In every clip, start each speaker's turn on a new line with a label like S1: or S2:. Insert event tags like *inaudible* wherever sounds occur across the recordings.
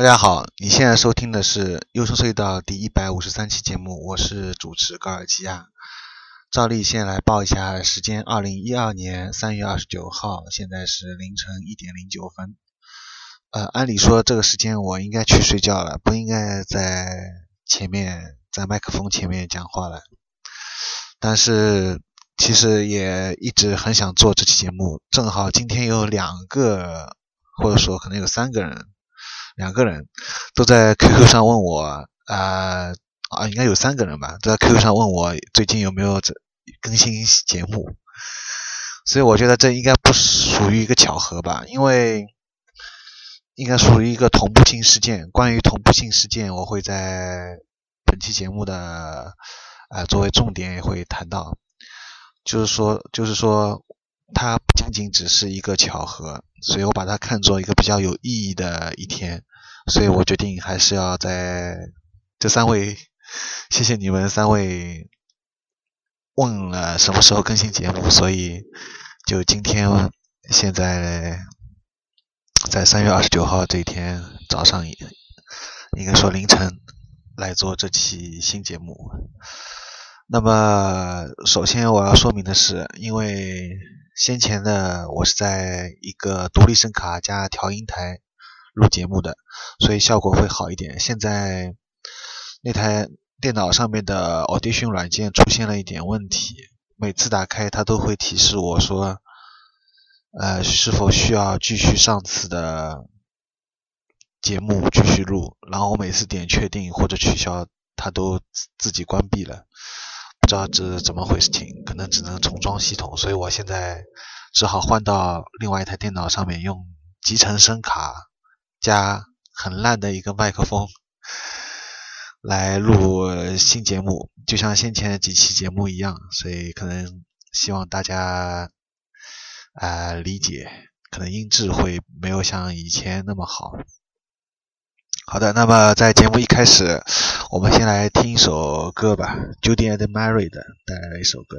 S1: 大家好，你现在收听的是《优声隧道》第一百五十三期节目，我是主持高尔基亚。照例先来报一下时间：二零一二年三月二十九号，现在是凌晨一点零九分。呃，按理说这个时间我应该去睡觉了，不应该在前面在麦克风前面讲话了。但是其实也一直很想做这期节目，正好今天有两个，或者说可能有三个人。两个人都在 QQ 上问我，啊啊，应该有三个人吧，都在 QQ 上问我最近有没有这更新节目，所以我觉得这应该不属于一个巧合吧，因为应该属于一个同步性事件。关于同步性事件，我会在本期节目的啊作为重点也会谈到，就是说，就是说。它不仅仅只是一个巧合，所以我把它看作一个比较有意义的一天，所以我决定还是要在这三位，谢谢你们三位问了什么时候更新节目，所以就今天现在在三月二十九号这一天早上，应该说凌晨来做这期新节目。那么首先我要说明的是，因为。先前的我是在一个独立声卡加调音台录节目的，所以效果会好一点。现在那台电脑上面的 Audition 软件出现了一点问题，每次打开它都会提示我说，呃，是否需要继续上次的节目继续录。然后我每次点确定或者取消，它都自己关闭了。不知道这怎么回事情，可能只能重装系统，所以我现在只好换到另外一台电脑上面，用集成声卡加很烂的一个麦克风来录新节目，就像先前几期节目一样，所以可能希望大家啊理解，可能音质会没有像以前那么好。好的，那么在节目一开始，我们先来听一首歌吧，Judy and Mary 的带来的一首歌。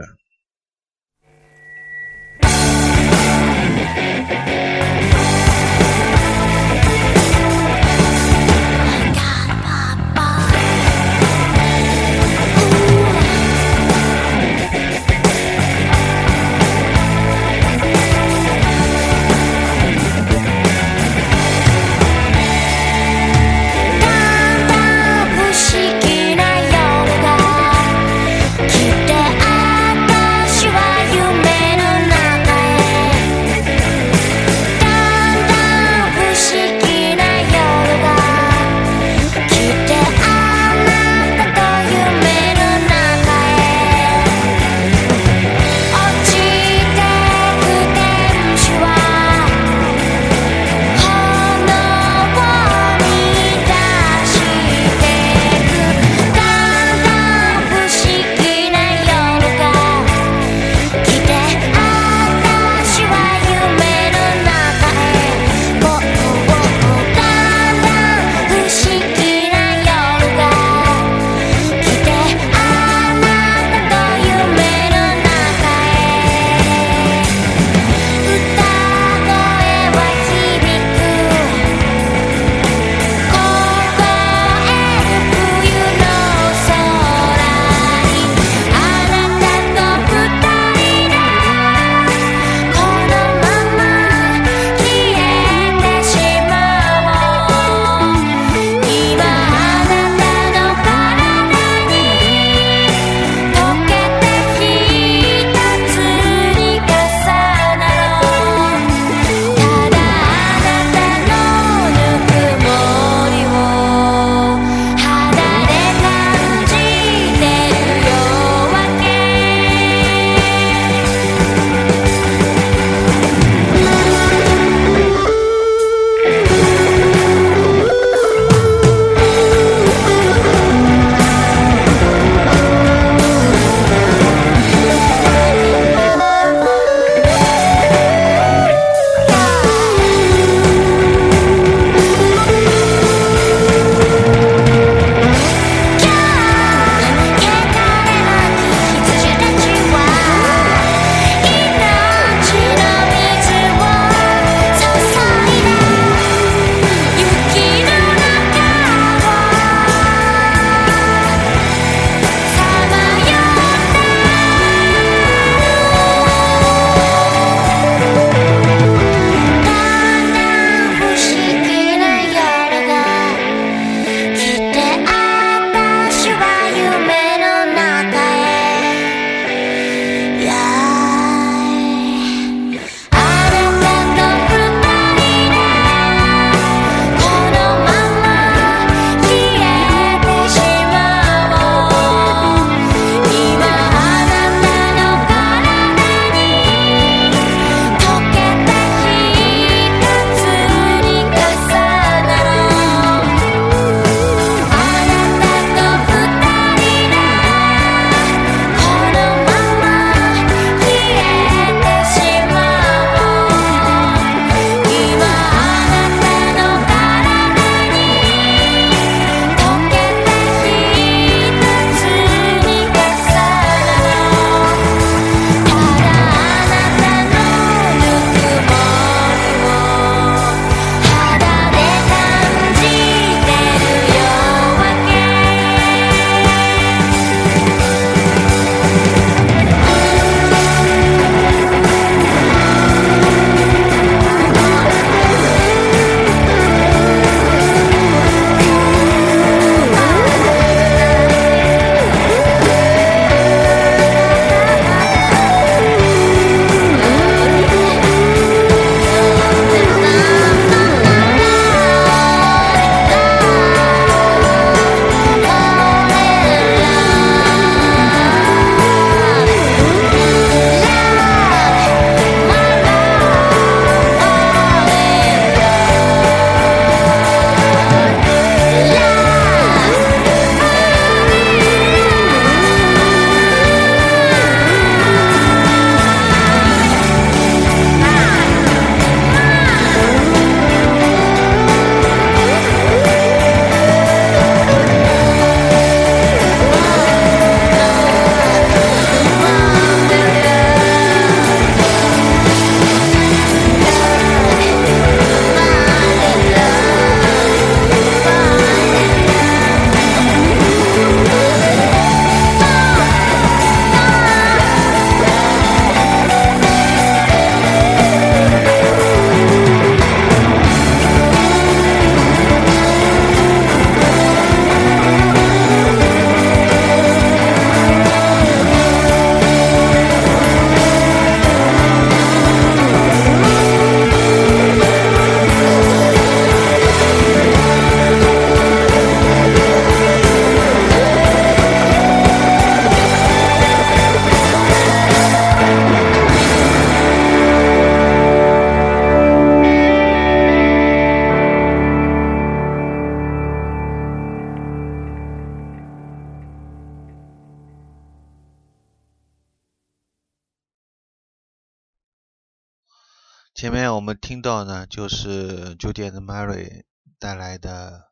S1: 就是 Judy Mary 带来的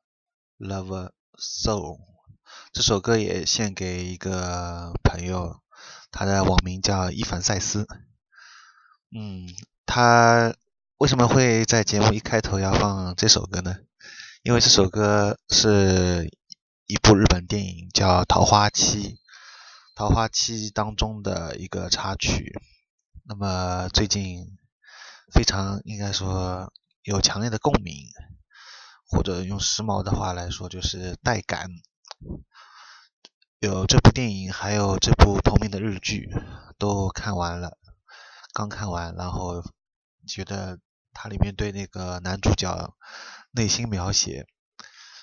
S1: 《Love Soul》这首歌，也献给一个朋友，他的网名叫伊凡塞斯。嗯，他为什么会在节目一开头要放这首歌呢？因为这首歌是一部日本电影叫《桃花期》，《桃花期》当中的一个插曲。那么最近非常应该说有强烈的共鸣，或者用时髦的话来说就是带感。有这部电影，还有这部同名的日剧都看完了。刚看完，然后觉得它里面对那个男主角内心描写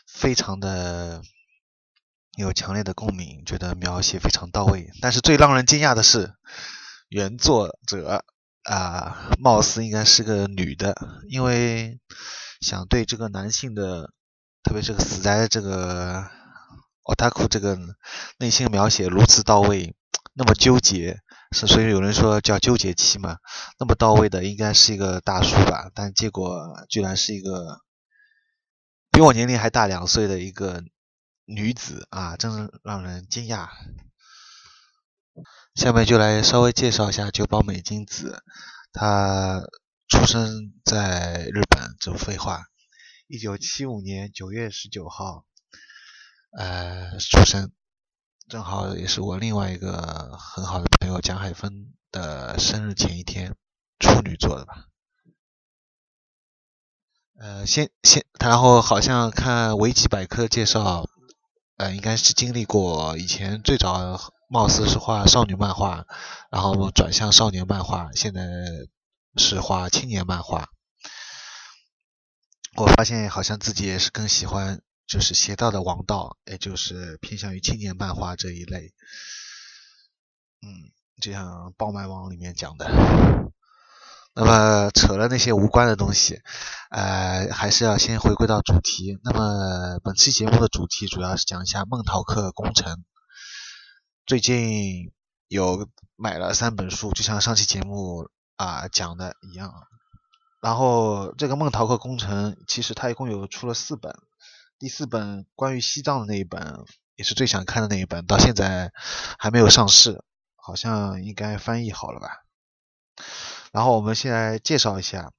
S1: 非常的有强烈的共鸣，觉得描写非常到位。但是最让人惊讶的是，原作者啊，貌似应该是个女的，因为想对这个男性的，特别是个死宅这个奥塔库这个内心描写如此到位，那么纠结。是，所以有人说叫纠结期嘛，那么到位的应该是一个大叔吧，但结果居然是一个比我年龄还大两岁的一个女子啊，真是让人惊讶。下面就来稍微介绍一下久保美金子，她出生在日本，这废话，一九七五年九月十九号，呃，出生。正好也是我另外一个很好的朋友蒋海峰的生日前一天，处女座的吧。呃，先先，然后好像看维基百科介绍，呃，应该是经历过以前最早貌似是画少女漫画，然后转向少年漫画，现在是画青年漫画。我发现好像自己也是更喜欢。就是邪道的王道，也就是偏向于青年漫画这一类。嗯，就像《爆漫王》里面讲的。那么扯了那些无关的东西，呃，还是要先回归到主题。那么本期节目的主题主要是讲一下孟陶克工程。最近有买了三本书，就像上期节目啊讲的一样。然后这个梦桃克工程，其实它一共有出了四本。第四本关于西藏的那一本，也是最想看的那一本，到现在还没有上市，好像应该翻译好了吧。然后我们先来介绍一下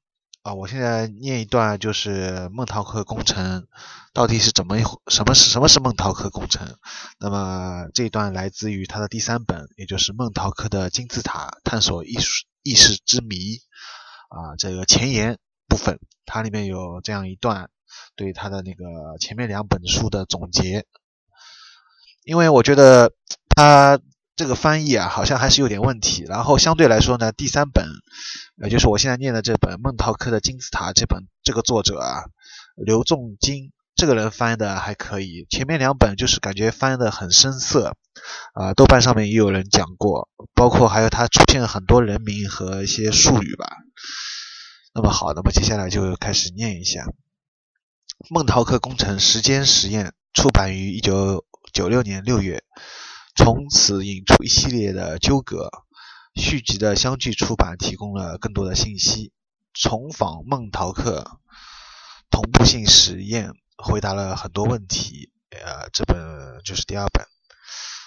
S1: 啊，我现在念一段，就是孟陶克工程到底是怎么一什么是什么是孟陶克工程？那么这一段来自于他的第三本，也就是孟陶克的金字塔探索艺术意识之谜啊，这个前言部分，它里面有这样一段。对他的那个前面两本书的总结，因为我觉得他这个翻译啊，好像还是有点问题。然后相对来说呢，第三本，呃，就是我现在念的这本《孟陶克的金字塔》这本，这个作者啊，刘仲金这个人翻的还可以。前面两本就是感觉翻的很生涩，啊，豆瓣上面也有人讲过，包括还有他出现了很多人名和一些术语吧。那么好，那么接下来就开始念一下。孟陶克工程时间实验出版于一九九六年六月，从此引出一系列的纠葛。续集的相继出版提供了更多的信息。重访梦陶克同步性实验回答了很多问题。呃，这本就是第二本。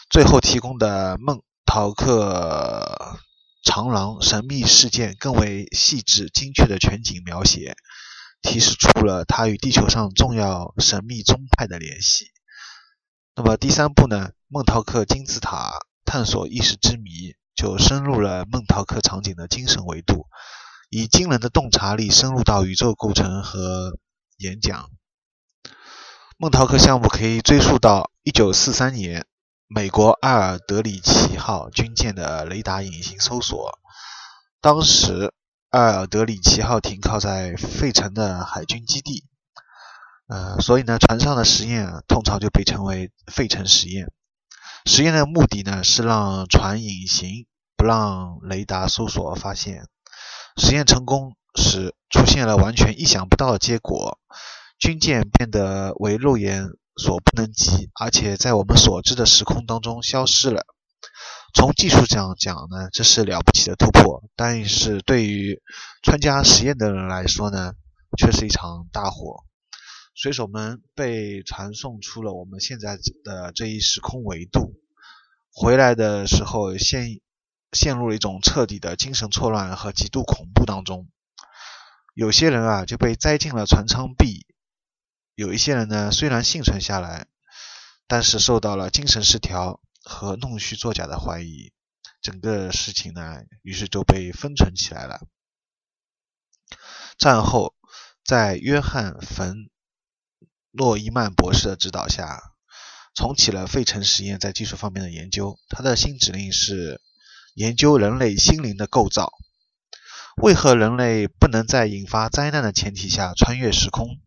S1: 最后提供的梦陶克长廊神秘事件更为细致精确的全景描写。提示出了他与地球上重要神秘宗派的联系。那么第三部呢？梦陶克金字塔探索意识之谜，就深入了孟陶克场景的精神维度，以惊人的洞察力深入到宇宙构成和演讲。孟陶克项目可以追溯到1943年美国阿尔德里奇号军舰的雷达隐形搜索，当时。阿尔德里奇号停靠在费城的海军基地，呃，所以呢，船上的实验，通常就被称为费城实验。实验的目的呢，是让船隐形，不让雷达搜索发现。实验成功时，出现了完全意想不到的结果：军舰变得为肉眼所不能及，而且在我们所知的时空当中消失了。从技术上讲呢，这是了不起的突破，但是对于参加实验的人来说呢，却是一场大火。水手们被传送出了我们现在的这一时空维度，回来的时候现陷入了一种彻底的精神错乱和极度恐怖当中。有些人啊就被栽进了船舱壁，有一些人呢虽然幸存下来，但是受到了精神失调和弄虚作假的怀疑，整个事情呢于是就被封存起来了。战后，在约翰·冯。诺伊曼博士的指导下，重启了费城实验在技术方面的研究。他的新指令是研究人类心灵的构造。为何人类不能在引发灾难的前提下穿越时空？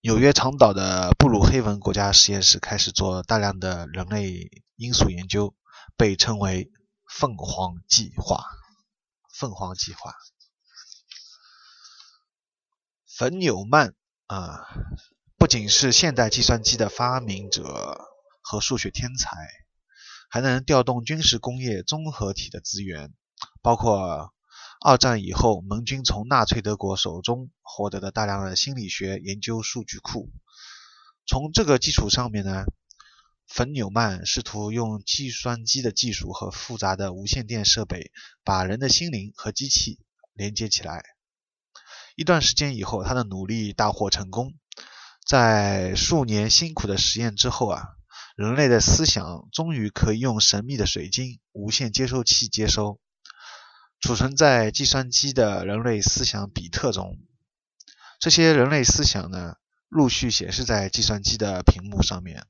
S1: 纽约长岛的布鲁黑文国家实验室开始做大量的人类因素研究，被称为“凤凰计划”。凤凰计划，冯纽曼。啊，不仅是现代计算机的发明者和数学天才，还能调动军事工业综合体的资源，包括二战以后盟军从纳粹德国手中获得的大量的心理学研究数据库。从这个基础上面呢，冯纽曼试图用计算机的技术和复杂的无线电设备，把人的心灵和机器连接起来。一段时间以后，他的努力大获成功。在数年辛苦的实验之后啊，人类的思想终于可以用神秘的水晶无线接收器接收，储存在计算机的人类思想比特中。这些人类思想呢，陆续显示在计算机的屏幕上面，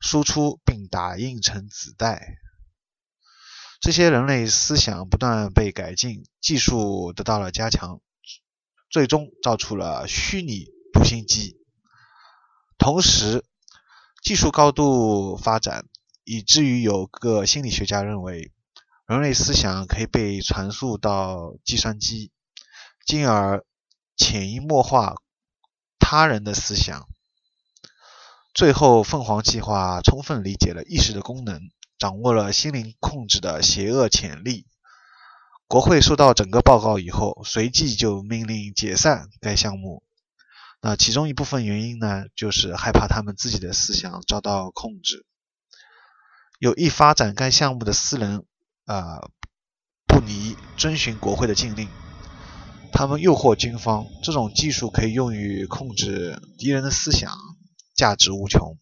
S1: 输出并打印成子带。这些人类思想不断被改进，技术得到了加强。最终造出了虚拟读心机，同时技术高度发展，以至于有个心理学家认为，人类思想可以被传输到计算机，进而潜移默化他人的思想。最后，凤凰计划充分理解了意识的功能，掌握了心灵控制的邪恶潜力。国会收到整个报告以后，随即就命令解散该项目。那其中一部分原因呢，就是害怕他们自己的思想遭到控制。有意发展该项目的私人啊，不离遵循国会的禁令。他们诱惑军方，这种技术可以用于控制敌人的思想，价值无穷。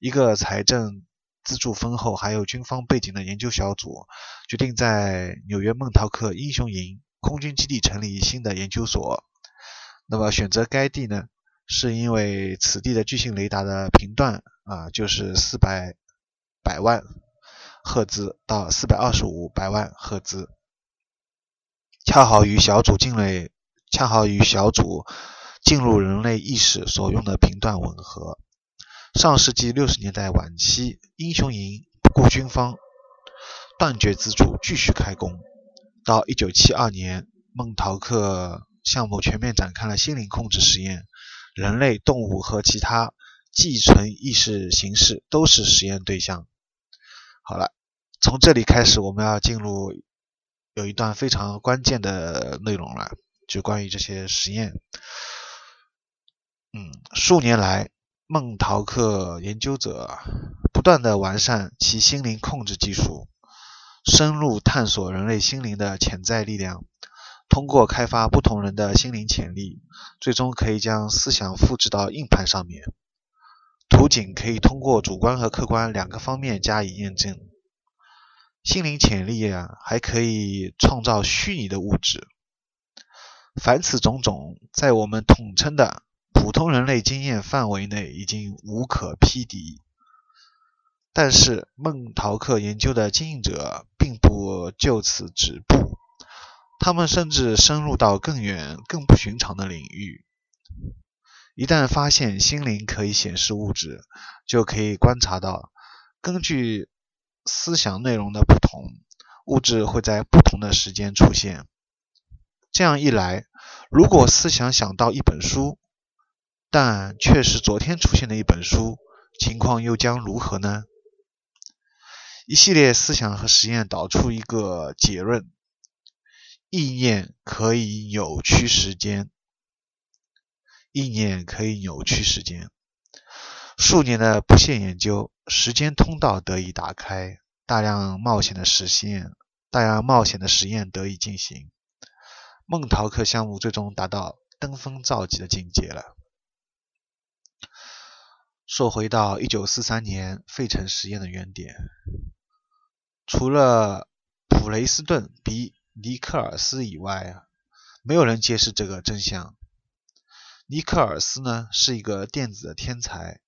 S1: 一个财政。资助丰厚、还有军方背景的研究小组决定在纽约孟陶克英雄营空军基地成立新的研究所。那么选择该地呢，是因为此地的巨型雷达的频段啊，就是四百百万赫兹到四百二十五百万赫兹，恰好与小组进类恰好与小组进入人类意识所用的频段吻合。上世纪六十年代晚期，英雄营不顾军方断绝资助，继续开工。到一九七二年，孟陶克项目全面展开了心灵控制实验，人类、动物和其他寄存意识形式都是实验对象。好了，从这里开始，我们要进入有一段非常关键的内容了，就关于这些实验。嗯，数年来。孟陶克研究者不断地完善其心灵控制技术，深入探索人类心灵的潜在力量。通过开发不同人的心灵潜力，最终可以将思想复制到硬盘上面。图景可以通过主观和客观两个方面加以验证。心灵潜力啊，还可以创造虚拟的物质。凡此种种，在我们统称的。普通人类经验范围内已经无可匹敌，但是孟陶克研究的经营者并不就此止步，他们甚至深入到更远、更不寻常的领域。一旦发现心灵可以显示物质，就可以观察到，根据思想内容的不同，物质会在不同的时间出现。这样一来，如果思想想到一本书，但却是昨天出现的一本书，情况又将如何呢？一系列思想和实验导出一个结论：意念可以扭曲时间。意念可以扭曲时间。数年的不懈研究，时间通道得以打开，大量冒险的实现，大量冒险的实验得以进行。孟陶克项目最终达到登峰造极的境界了。说回到1943年费城实验的原点，除了普雷斯顿比尼克尔斯以外，没有人揭示这个真相。尼克尔斯呢是一个电子的天才，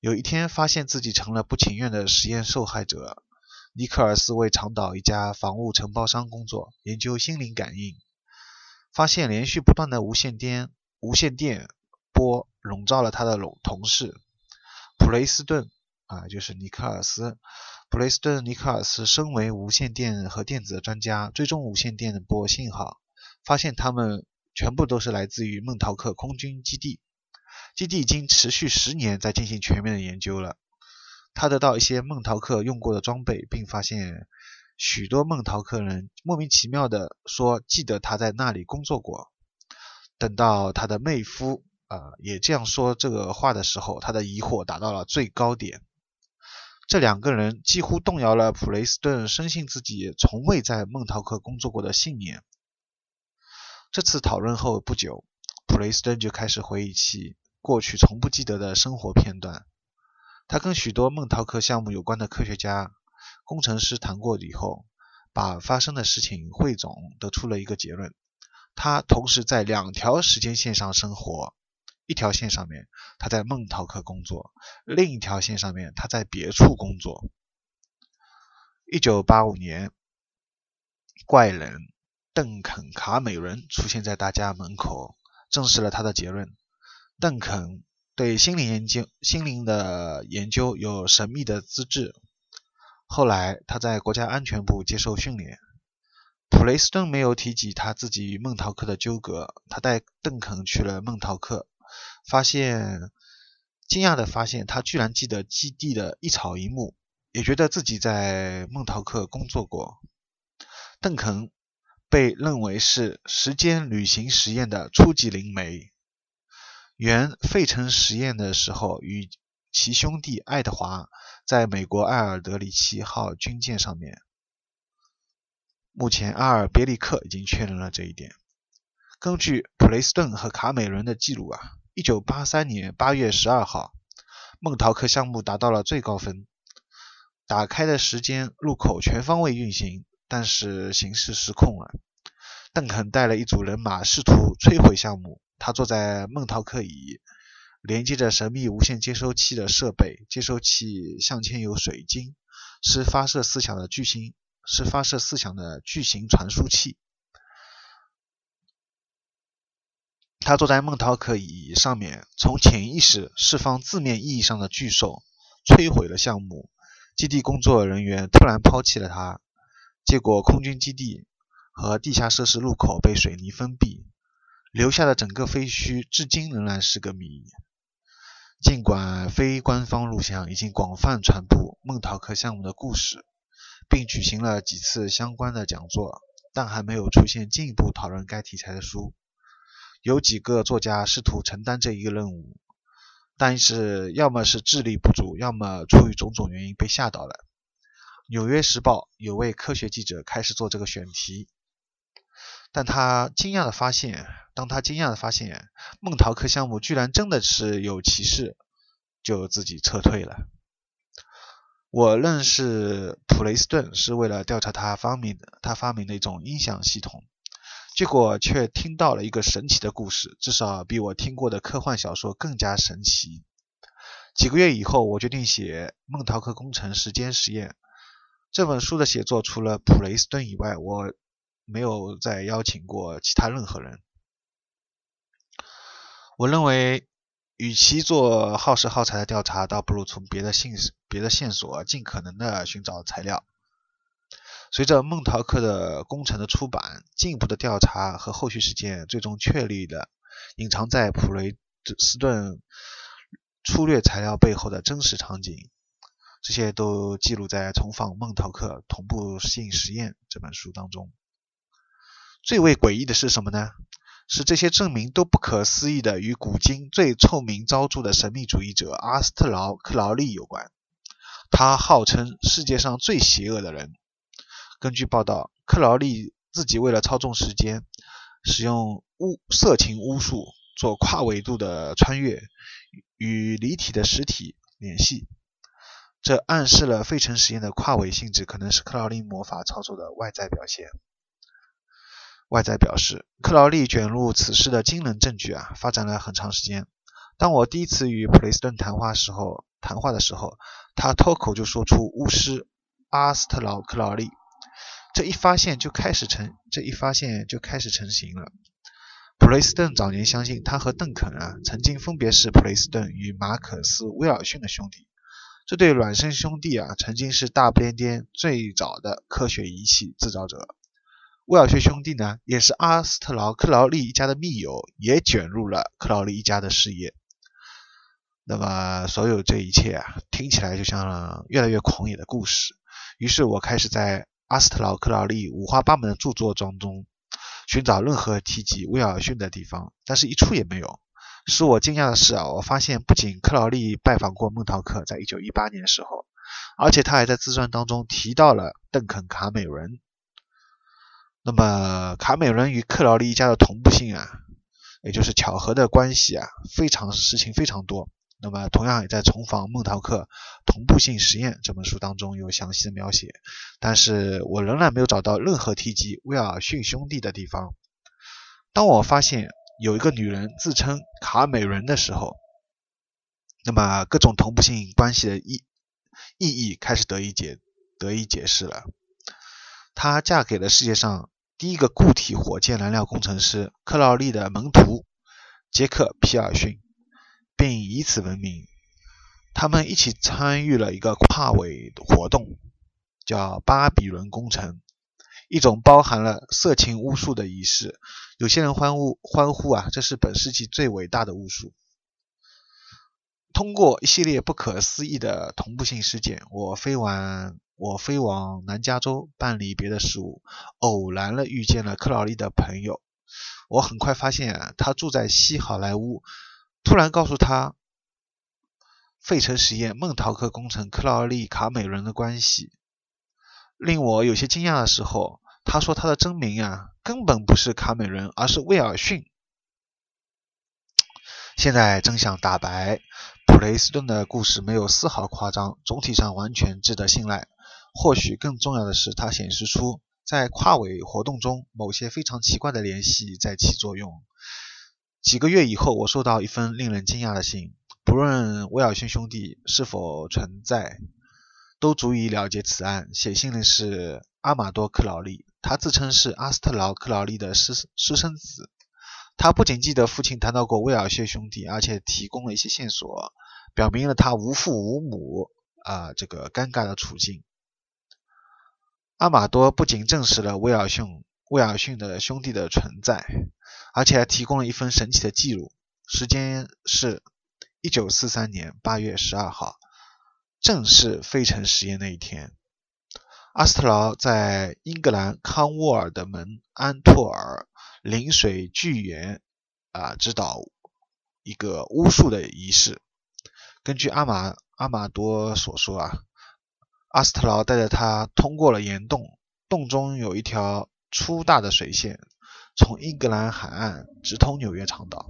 S1: 有一天发现自己成了不情愿的实验受害者。尼克尔斯为长岛一家房屋承包商工作，研究心灵感应，发现连续不断的无线电无线电波笼罩了他的同同事普雷斯顿啊，就是尼克尔斯。普雷斯顿尼克尔斯身为无线电和电子的专家，追踪无线电波信号，发现他们。全部都是来自于孟陶克空军基地，基地已经持续十年在进行全面的研究了。他得到一些孟陶克用过的装备，并发现许多孟陶克人莫名其妙的说记得他在那里工作过。等到他的妹夫啊也这样说这个话的时候，他的疑惑达到了最高点。这两个人几乎动摇了普雷斯顿深信自己从未在孟陶克工作过的信念。这次讨论后不久，普雷斯顿就开始回忆起过去从不记得的生活片段。他跟许多孟陶克项目有关的科学家、工程师谈过以后，把发生的事情汇总，得出了一个结论：他同时在两条时间线上生活，一条线上面他在孟陶克工作，另一条线上面他在别处工作。一九八五年，怪人。邓肯·卡美伦出现在大家门口，证实了他的结论。邓肯对心灵研究、心灵的研究有神秘的资质。后来他在国家安全部接受训练。普雷斯顿没有提及他自己与孟陶克的纠葛。他带邓肯去了孟陶克，发现惊讶的发现他居然记得基地的一草一木，也觉得自己在孟陶克工作过。邓肯。被认为是时间旅行实验的初级灵媒。原费城实验的时候，与其兄弟爱德华在美国艾尔德里奇号军舰上面。目前，阿尔别利克已经确认了这一点。根据普雷斯顿和卡美伦的记录啊，1983年8月12号，孟陶克项目达到了最高分，打开的时间入口全方位运行。但是形势失控了。邓肯带了一组人马，试图摧毁项目。他坐在孟陶克椅，连接着神秘无线接收器的设备。接收器镶嵌有水晶，是发射思想的巨型，是发射思想的巨型传输器。他坐在孟桃克椅上面，从潜意识释放字面意义上的巨兽，摧毁了项目。基地工作人员突然抛弃了他。结果，空军基地和地下设施入口被水泥封闭，留下的整个废墟至今仍然是个谜。尽管非官方录像已经广泛传播孟陶克项目的故事，并举行了几次相关的讲座，但还没有出现进一步讨论该题材的书。有几个作家试图承担这一个任务，但是要么是智力不足，要么出于种种原因被吓到了。《纽约时报》有位科学记者开始做这个选题，但他惊讶的发现，当他惊讶的发现孟陶克项目居然真的是有歧视，就自己撤退了。我认识普雷斯顿是为了调查他发明的他发明的一种音响系统，结果却听到了一个神奇的故事，至少比我听过的科幻小说更加神奇。几个月以后，我决定写《梦陶克工程时间实验》。这本书的写作，除了普雷斯顿以外，我没有再邀请过其他任何人。我认为，与其做耗时耗材的调查，倒不如从别的线别的线索尽可能的寻找材料。随着孟陶克的工程的出版，进一步的调查和后续实践最终确立了隐藏在普雷斯顿粗略材料背后的真实场景。这些都记录在《重访孟陶克同步性实验》这本书当中。最为诡异的是什么呢？是这些证明都不可思议的与古今最臭名昭著的神秘主义者阿斯特劳·克劳利有关。他号称世界上最邪恶的人。根据报道，克劳利自己为了操纵时间，使用巫色情巫术做跨维度的穿越，与离体的实体联系。这暗示了费城实验的跨维性质可能是克劳利魔法操作的外在表现。外在表示，克劳利卷入此事的惊人证据啊，发展了很长时间。当我第一次与普雷斯顿谈话时候，谈话的时候，他脱口就说出巫师阿斯特劳克劳利。这一发现就开始成，这一发现就开始成型了。普雷斯顿早年相信他和邓肯啊，曾经分别是普雷斯顿与马可斯威尔逊的兄弟。这对孪生兄弟啊，曾经是大不列颠最早的科学仪器制造者。威尔逊兄弟呢，也是阿斯特劳克劳利一家的密友，也卷入了克劳利一家的事业。那么，所有这一切啊，听起来就像越来越狂野的故事。于是我开始在阿斯特劳克劳利五花八门的著作当中寻找任何提及威尔逊的地方，但是一处也没有。使我惊讶的是啊，我发现不仅克劳利拜访过孟陶克，在一九一八年的时候，而且他还在自传当中提到了邓肯·卡美伦。那么卡美伦与克劳利一家的同步性啊，也就是巧合的关系啊，非常事情非常多。那么同样也在《重访孟陶克同步性实验》这本书当中有详细的描写，但是我仍然没有找到任何提及威尔逊兄弟的地方。当我发现有一个女人自称卡美伦的时候，那么各种同步性关系的意意义开始得以解得以解释了。她嫁给了世界上。第一个固体火箭燃料工程师克劳利的门徒杰克皮尔逊，并以此闻名。他们一起参与了一个跨纬活动，叫巴比伦工程，一种包含了色情巫术的仪式。有些人欢呼欢呼啊，这是本世纪最伟大的巫术。通过一系列不可思议的同步性事件，我飞往。我飞往南加州办理别的事务，偶然了遇见了克劳利的朋友。我很快发现他住在西好莱坞。突然告诉他费城实验、孟陶克工程、克劳利、卡美伦的关系。令我有些惊讶的时候，他说他的真名啊根本不是卡美伦，而是威尔逊。现在真相大白，普雷斯顿的故事没有丝毫夸张，总体上完全值得信赖。或许更重要的是，它显示出在跨纬活动中某些非常奇怪的联系在起作用。几个月以后，我收到一封令人惊讶的信，不论威尔逊兄弟是否存在，都足以了结此案。写信的是阿马多·克劳利，他自称是阿斯特劳·克劳利的私私生子。他不仅记得父亲谈到过威尔逊兄弟，而且提供了一些线索，表明了他无父无母啊这个尴尬的处境。阿马多不仅证实了威尔逊威尔逊的兄弟的存在，而且还提供了一份神奇的记录，时间是1943年8月12号，正是费城实验那一天。阿斯特劳在英格兰康沃尔的门安托尔临水巨岩啊指导一个巫术的仪式。根据阿马阿马多所说啊。阿斯特劳带着他通过了岩洞，洞中有一条粗大的水线，从英格兰海岸直通纽约长岛。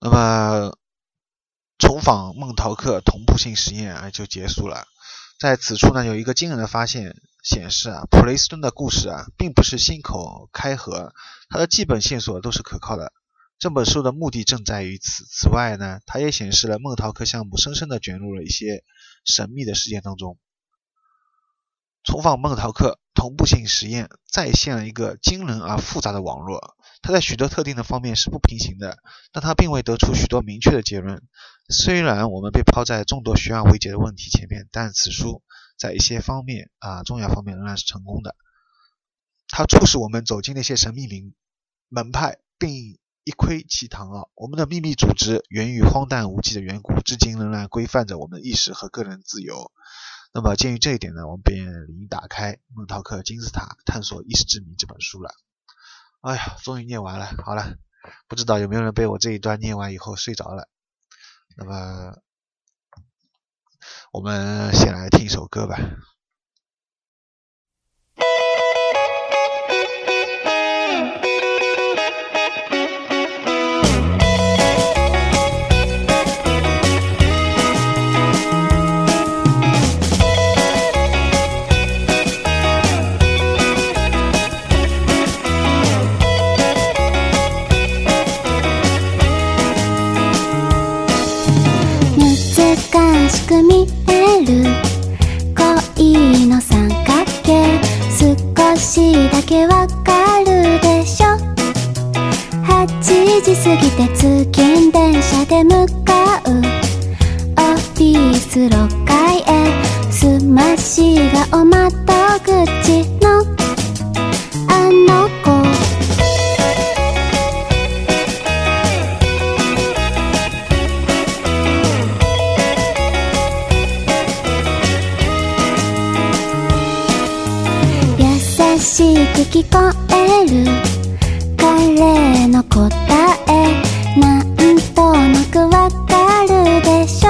S1: 那么，重访孟陶克同步性实验啊就结束了。在此处呢，有一个惊人的发现，显示啊，普雷斯顿的故事啊，并不是信口开河，他的基本线索都是可靠的。这本书的目的正在于此。此外呢，它也显示了孟陶克项目深深地卷入了一些神秘的事件当中。重访孟陶克同步性实验再现了一个惊人而复杂的网络，它在许多特定的方面是不平行的，但它并未得出许多明确的结论。虽然我们被抛在众多悬而未解的问题前面，但此书在一些方面啊重要方面仍然是成功的。它促使我们走进那些神秘名门派，并。一窥其堂奥。我们的秘密组织源于荒诞无稽的远古，至今仍然规范着我们的意识和个人自由。那么鉴于这一点呢，我们便已经打开《孟陶克金字塔：探索意识之谜》这本书了。哎呀，终于念完了。好了，不知道有没有人被我这一段念完以后睡着了。那么，我们先来听一首歌吧。
S2: く見える恋の三角形少しだけわかるでしょ？8時過ぎて通勤電車で向かう。オフィス6階へスマッシュがお窓口の聞こえる彼の答えなんとなくわかるでしょ？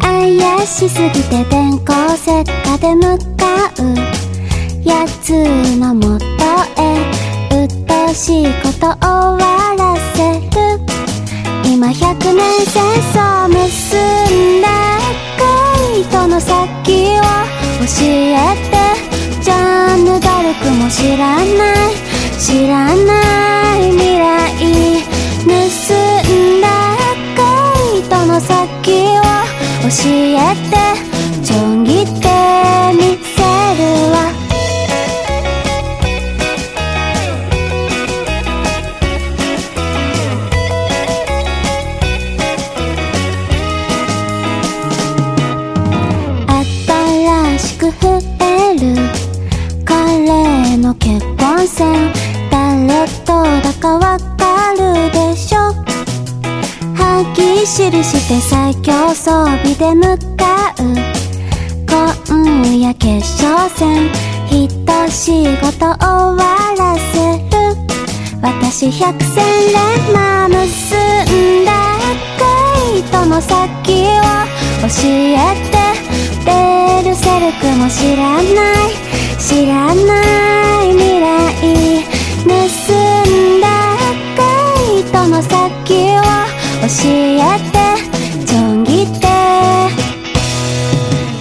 S2: 怪しすぎて電光石火で向かうやつのもとへうっとしいこと終わらせる。今百年戦争結んだ恋との先を教えて僕も知らない知らない未来盗んだ赤い糸の先を教えてちょんぎってみりして最強装備で向かう今夜決勝戦ひと仕事終わらせる。私百戦錬磨結んだ赤い糸の先を教えてベルセルクも知らない知らない未来盗んだ赤い糸の先を。えてちょんぎって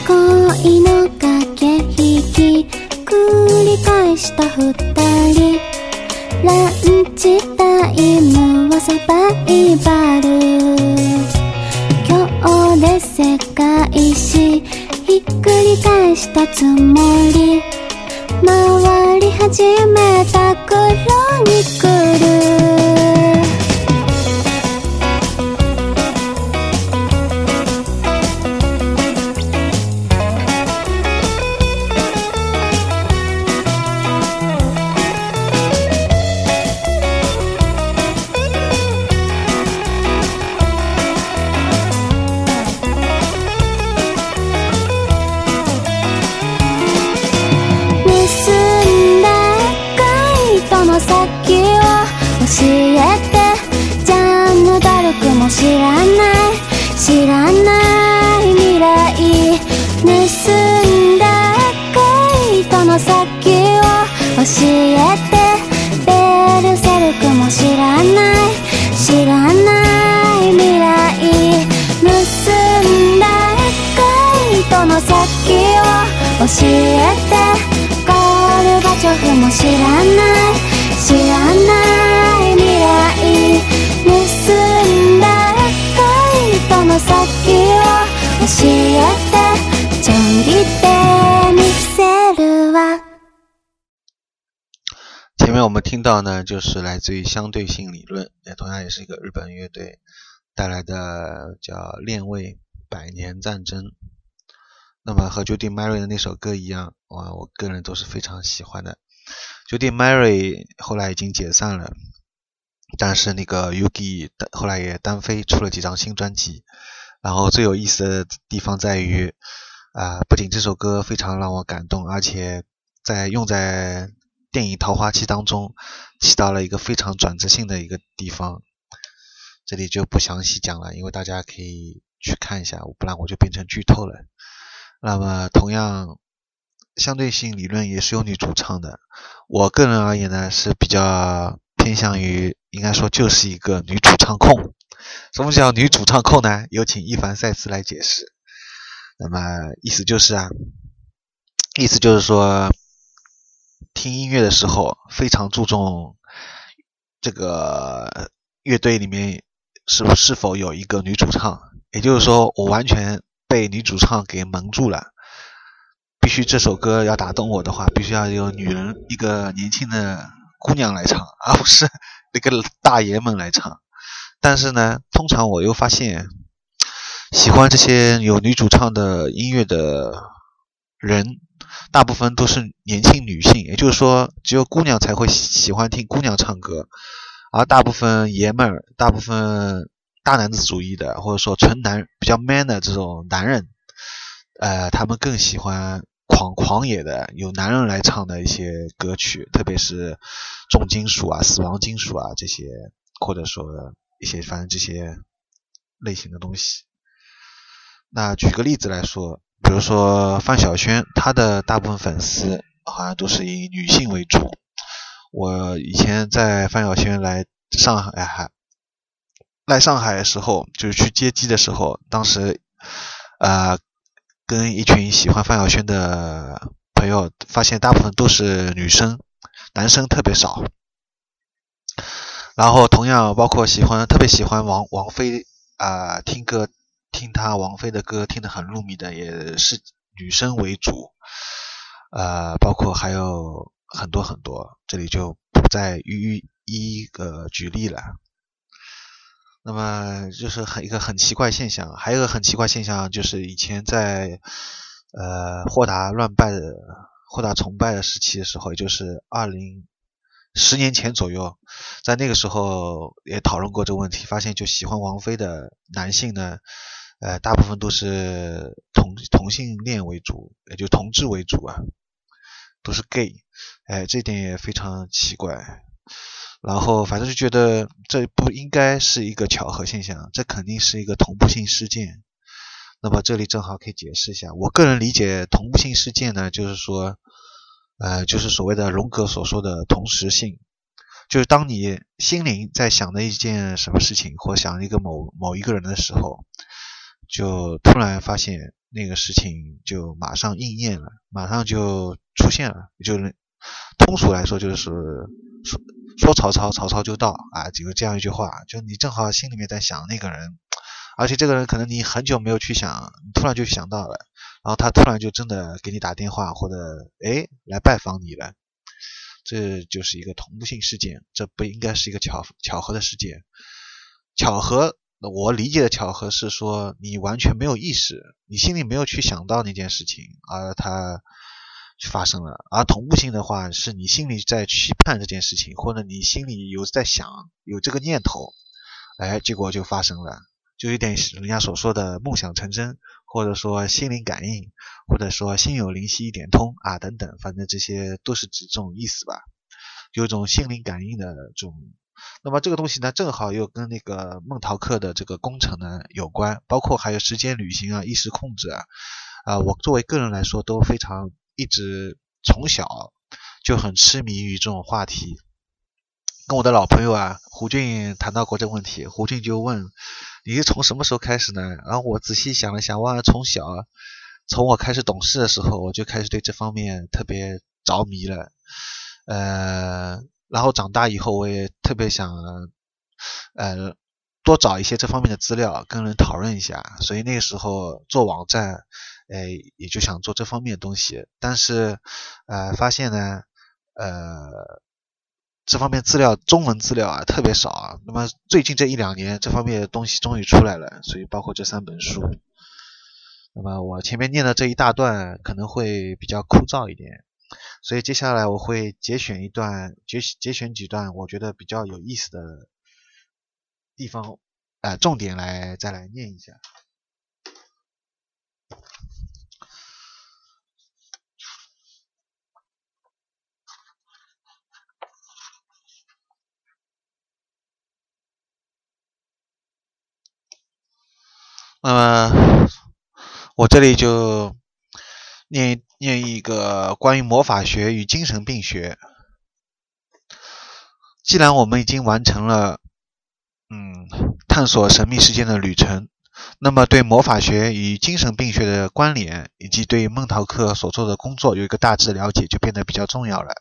S2: 恋の駆け引き繰り返した二人。ランチタイムはサバイバル。今日で世界史ひっくり返したつもり。回り始めた頃に来る。教えてゴルバチョフも知らない知らない未来盗んだ恋との先を教えてちょん切ってみせるわ
S1: 前面我们听到呢，就是来自于相对性理论，也同样也是一个日本乐队带来的叫《恋味百年战争》。 那么和 Judy Mary 的那首歌一样，哇，我个人都是非常喜欢的。Judy Mary 后来已经解散了，但是那个 Yugi 后来也单飞出了几张新专辑。然后最有意思的地方在于，啊，不仅这首歌非常让我感动，而且在用在电影《桃花期》当中，起到了一个非常转折性的一个地方。这里就不详细讲了，因为大家可以去看一下，不然我就变成剧透了。那么，同样相对性理论也是由女主唱的。我个人而言呢，是比较偏向于，应该说就是一个女主唱控。什么叫女主唱控呢？有请伊凡赛斯来解释。那么意思就是啊，意思就是说，听音乐的时候非常注重这个乐队里面是不是否有一个女主唱。也就是说，我完全被女主唱给蒙住了。必须这首歌要打动我的话，必须要有女人一个年轻的姑娘来唱，而不是 *laughs* 那个大爷们来唱。但是呢，通常我又发现，喜欢这些有女主唱的音乐的人，大部分都是年轻女性。也就是说，只有姑娘才会喜欢听姑娘唱歌，而大部分爷们儿、大部分大男子主义的，或者说纯男、比较 man 的这种男人，呃，他们更喜欢狂狂野的、有男人来唱的一些歌曲，特别是重金属啊、死亡金属啊这些，或者说。一些反正这些类型的东西，那举个例子来说，比如说范晓萱，她的大部分粉丝好像都是以女性为主。我以前在范晓萱来上海还来上海的时候，就是去接机的时候，当时呃跟一群喜欢范晓萱的朋友，发现大部分都是女生，男生特别少。然后同样包括喜欢特别喜欢王王菲啊，听歌听她王菲的歌听得很入迷的也是女生为主，呃，包括还有很多很多，这里就不再一一一个举例了。那么就是很一个很奇怪现象，还有一个很奇怪现象就是以前在呃豁达乱拜的豁达崇拜的时期的时候，也就是二零。十年前左右，在那个时候也讨论过这个问题，发现就喜欢王菲的男性呢，呃，大部分都是同同性恋为主，也就同志为主啊，都是 gay，哎，这点也非常奇怪。然后反正就觉得这不应该是一个巧合现象，这肯定是一个同步性事件。那么这里正好可以解释一下，我个人理解同步性事件呢，就是说。呃，就是所谓的荣格所说的同时性，就是当你心灵在想的一件什么事情，或想一个某某一个人的时候，就突然发现那个事情就马上应验了，马上就出现了。就是通俗来说，就是说曹操，曹操就到啊，有这样一句话，就你正好心里面在想那个人，而且这个人可能你很久没有去想，突然就想到了。然后他突然就真的给你打电话，或者哎来拜访你了，这就是一个同步性事件，这不应该是一个巧巧合的事件。巧合，我理解的巧合是说你完全没有意识，你心里没有去想到那件事情，而他发生了。而同步性的话，是你心里在期盼这件事情，或者你心里有在想有这个念头，哎，结果就发生了。就有点人家所说的梦想成真，或者说心灵感应，或者说心有灵犀一点通啊等等，反正这些都是指这种意思吧，有一种心灵感应的这种。那么这个东西呢，正好又跟那个梦陶客的这个工程呢有关，包括还有时间旅行啊、意识控制啊。啊，我作为个人来说都非常一直从小就很痴迷于这种话题。跟我的老朋友啊胡俊谈到过这个问题，胡俊就问。你是从什么时候开始呢？然后我仔细想了想，我从小，从我开始懂事的时候，我就开始对这方面特别着迷了。呃，然后长大以后，我也特别想，呃，多找一些这方面的资料，跟人讨论一下。所以那时候做网站，呃，也就想做这方面的东西。但是，呃，发现呢，呃。这方面资料，中文资料啊特别少啊。那么最近这一两年，这方面的东西终于出来了，所以包括这三本书。那么我前面念的这一大段可能会比较枯燥一点，所以接下来我会节选一段，节节选几段我觉得比较有意思的地方，呃，重点来再来念一下。那么，我这里就念念一个关于魔法学与精神病学。既然我们已经完成了，嗯，探索神秘世界的旅程，那么对魔法学与精神病学的关联，以及对孟陶克所做的工作有一个大致的了解，就变得比较重要了。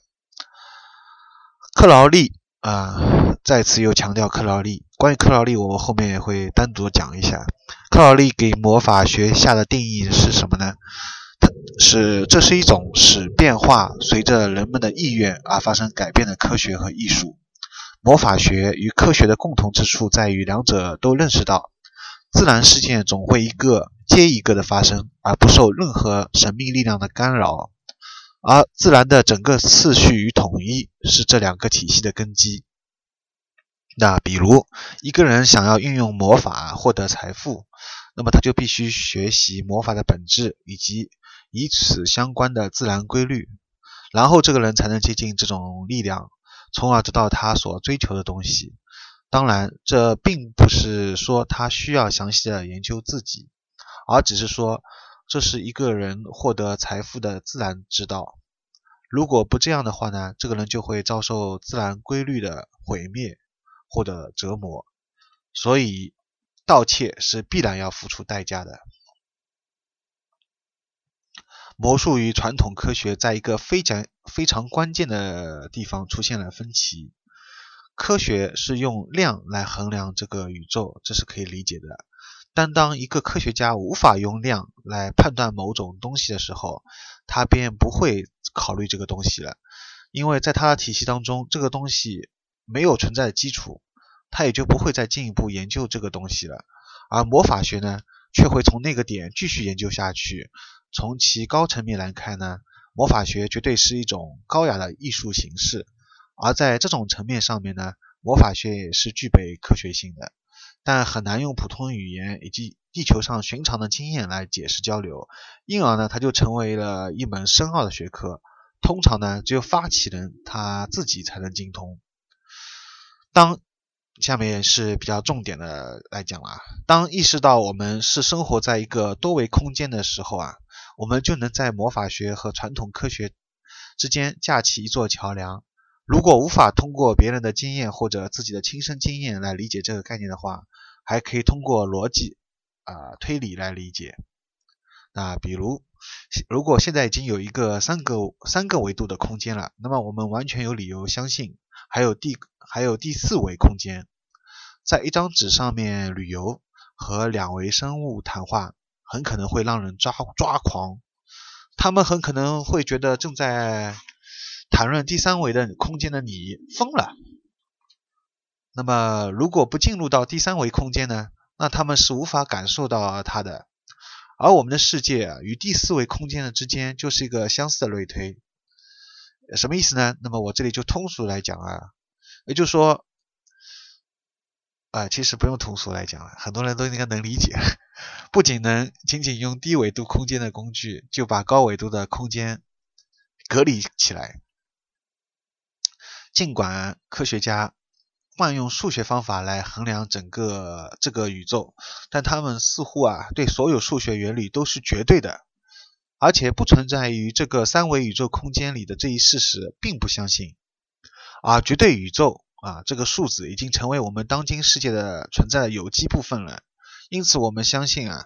S1: 克劳利啊，再次又强调克劳利。关于克劳利，我后面也会单独讲一下。克劳利给魔法学下的定义是什么呢？它是这是一种使变化随着人们的意愿而发生改变的科学和艺术。魔法学与科学的共同之处在于，两者都认识到自然事件总会一个接一个的发生，而不受任何神秘力量的干扰。而自然的整个次序与统一是这两个体系的根基。那比如，一个人想要运用魔法获得财富，那么他就必须学习魔法的本质以及与此相关的自然规律，然后这个人才能接近这种力量，从而得到他所追求的东西。当然，这并不是说他需要详细的研究自己，而只是说这是一个人获得财富的自然之道。如果不这样的话呢，这个人就会遭受自然规律的毁灭。或者折磨，所以盗窃是必然要付出代价的。魔术与传统科学在一个非常非常关键的地方出现了分歧。科学是用量来衡量这个宇宙，这是可以理解的。但当一个科学家无法用量来判断某种东西的时候，他便不会考虑这个东西了，因为在他的体系当中，这个东西。没有存在的基础，他也就不会再进一步研究这个东西了。而魔法学呢，却会从那个点继续研究下去。从其高层面来看呢，魔法学绝对是一种高雅的艺术形式。而在这种层面上面呢，魔法学也是具备科学性的，但很难用普通语言以及地球上寻常的经验来解释交流，因而呢，它就成为了一门深奥的学科。通常呢，只有发起人他自己才能精通。当下面是比较重点的来讲了。当意识到我们是生活在一个多维空间的时候啊，我们就能在魔法学和传统科学之间架起一座桥梁。如果无法通过别人的经验或者自己的亲身经验来理解这个概念的话，还可以通过逻辑啊推理来理解。那比如，如果现在已经有一个三个三个维度的空间了，那么我们完全有理由相信还有第。还有第四维空间，在一张纸上面旅游和两维生物谈话，很可能会让人抓抓狂。他们很可能会觉得正在谈论第三维的空间的你疯了。那么，如果不进入到第三维空间呢？那他们是无法感受到它的。而我们的世界，与第四维空间的之间就是一个相似的类推。什么意思呢？那么我这里就通俗来讲啊。也就是说，啊，其实不用通俗来讲了，很多人都应该能理解。*laughs* 不仅能仅仅用低维度空间的工具，就把高维度的空间隔离起来。尽管科学家惯用数学方法来衡量整个这个宇宙，但他们似乎啊，对所有数学原理都是绝对的，而且不存在于这个三维宇宙空间里的这一事实，并不相信。啊绝对宇宙啊，这个数字已经成为我们当今世界的存在的有机部分了。因此，我们相信啊，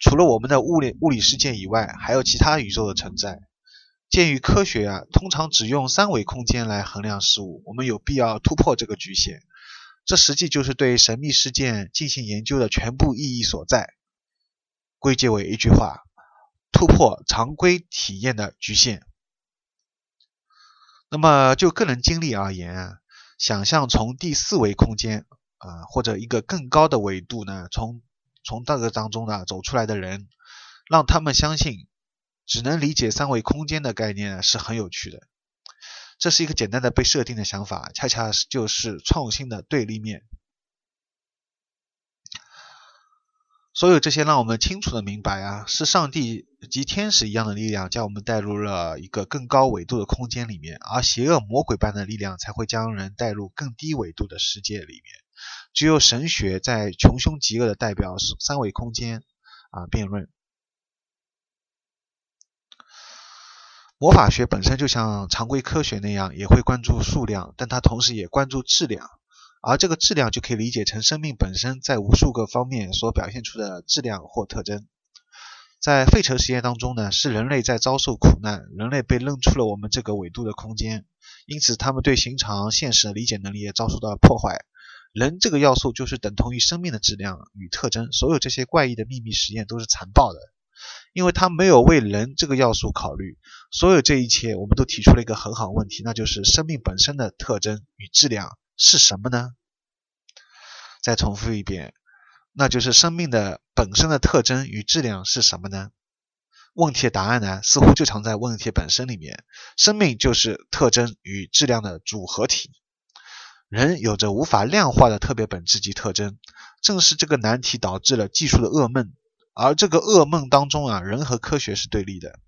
S1: 除了我们的物理物理世界以外，还有其他宇宙的存在。鉴于科学啊，通常只用三维空间来衡量事物，我们有必要突破这个局限。这实际就是对神秘事件进行研究的全部意义所在。归结为一句话：突破常规体验的局限。那么就个人经历而言啊，想象从第四维空间啊，或者一个更高的维度呢，从从这个当中呢走出来的人，让他们相信只能理解三维空间的概念是很有趣的。这是一个简单的被设定的想法，恰恰是就是创新的对立面。所有这些让我们清楚的明白啊，是上帝及天使一样的力量将我们带入了一个更高纬度的空间里面，而邪恶魔鬼般的力量才会将人带入更低纬度的世界里面。只有神学在穷凶极恶的代表三维空间啊辩论。魔法学本身就像常规科学那样，也会关注数量，但它同时也关注质量。而这个质量就可以理解成生命本身在无数个方面所表现出的质量或特征。在费城实验当中呢，是人类在遭受苦难，人类被扔出了我们这个纬度的空间，因此他们对寻常现实的理解能力也遭受到了破坏。人这个要素就是等同于生命的质量与特征。所有这些怪异的秘密实验都是残暴的，因为他没有为人这个要素考虑。所有这一切，我们都提出了一个很好问题，那就是生命本身的特征与质量。是什么呢？再重复一遍，那就是生命的本身的特征与质量是什么呢？问题的答案呢，似乎就藏在问题本身里面。生命就是特征与质量的组合体。人有着无法量化的特别本质及特征，正是这个难题导致了技术的噩梦。而这个噩梦当中啊，人和科学是对立的。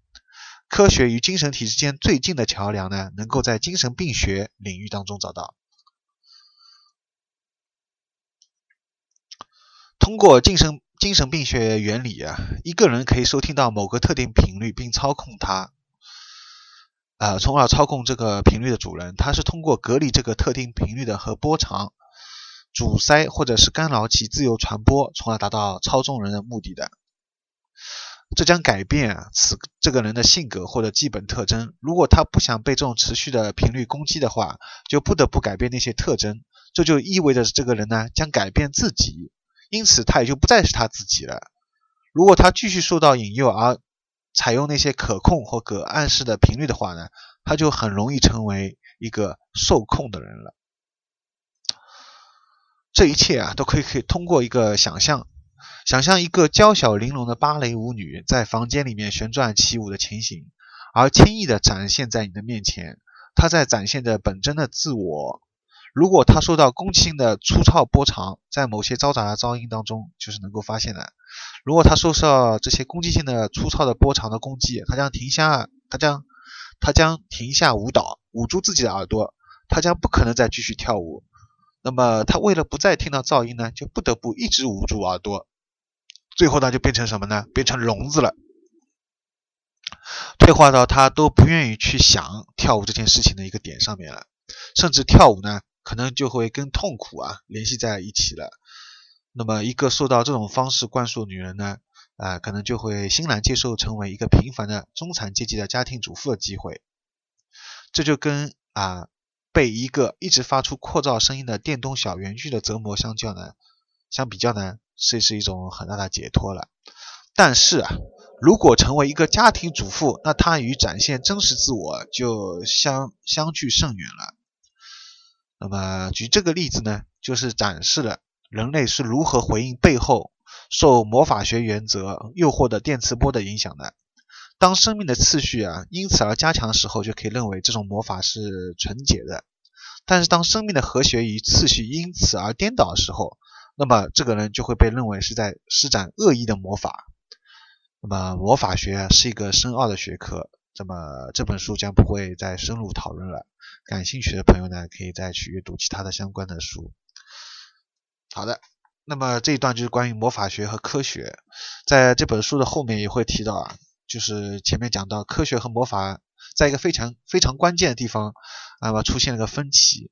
S1: 科学与精神体之间最近的桥梁呢，能够在精神病学领域当中找到。通过精神精神病学原理啊，一个人可以收听到某个特定频率并操控它，呃，从而操控这个频率的主人。他是通过隔离这个特定频率的和波长，阻塞或者是干扰其自由传播，从而达到操纵人的目的的。这将改变此这个人的性格或者基本特征。如果他不想被这种持续的频率攻击的话，就不得不改变那些特征。这就意味着这个人呢将改变自己。因此，他也就不再是他自己了。如果他继续受到引诱而采用那些可控或可暗示的频率的话呢，他就很容易成为一个受控的人了。这一切啊，都可以可以通过一个想象，想象一个娇小玲珑的芭蕾舞女在房间里面旋转起舞的情形，而轻易的展现在你的面前。她在展现着本真的自我。如果他受到攻击性的粗糙波长，在某些嘈杂的噪音当中，就是能够发现的。如果他受到这些攻击性的粗糙的波长的攻击，他将停下，他将他将停下舞蹈，捂住自己的耳朵，他将不可能再继续跳舞。那么他为了不再听到噪音呢，就不得不一直捂住耳朵。最后呢，就变成什么呢？变成聋子了，退化到他都不愿意去想跳舞这件事情的一个点上面了，甚至跳舞呢。可能就会跟痛苦啊联系在一起了。那么，一个受到这种方式灌输的女人呢，啊，可能就会欣然接受成为一个平凡的中产阶级的家庭主妇的机会。这就跟啊被一个一直发出扩噪声音的电动小圆锯的折磨相较呢，相比较呢，这是一种很大的解脱了。但是啊，如果成为一个家庭主妇，那她与展现真实自我就相相距甚远了。那么举这个例子呢，就是展示了人类是如何回应背后受魔法学原则诱惑的电磁波的影响的。当生命的次序啊因此而加强的时候，就可以认为这种魔法是纯洁的；但是当生命的和谐与次序因此而颠倒的时候，那么这个人就会被认为是在施展恶意的魔法。那么魔法学是一个深奥的学科。那么这本书将不会再深入讨论了。感兴趣的朋友呢，可以再去阅读其他的相关的书。好的，那么这一段就是关于魔法学和科学。在这本书的后面也会提到啊，就是前面讲到科学和魔法在一个非常非常关键的地方，那么出现了个分歧，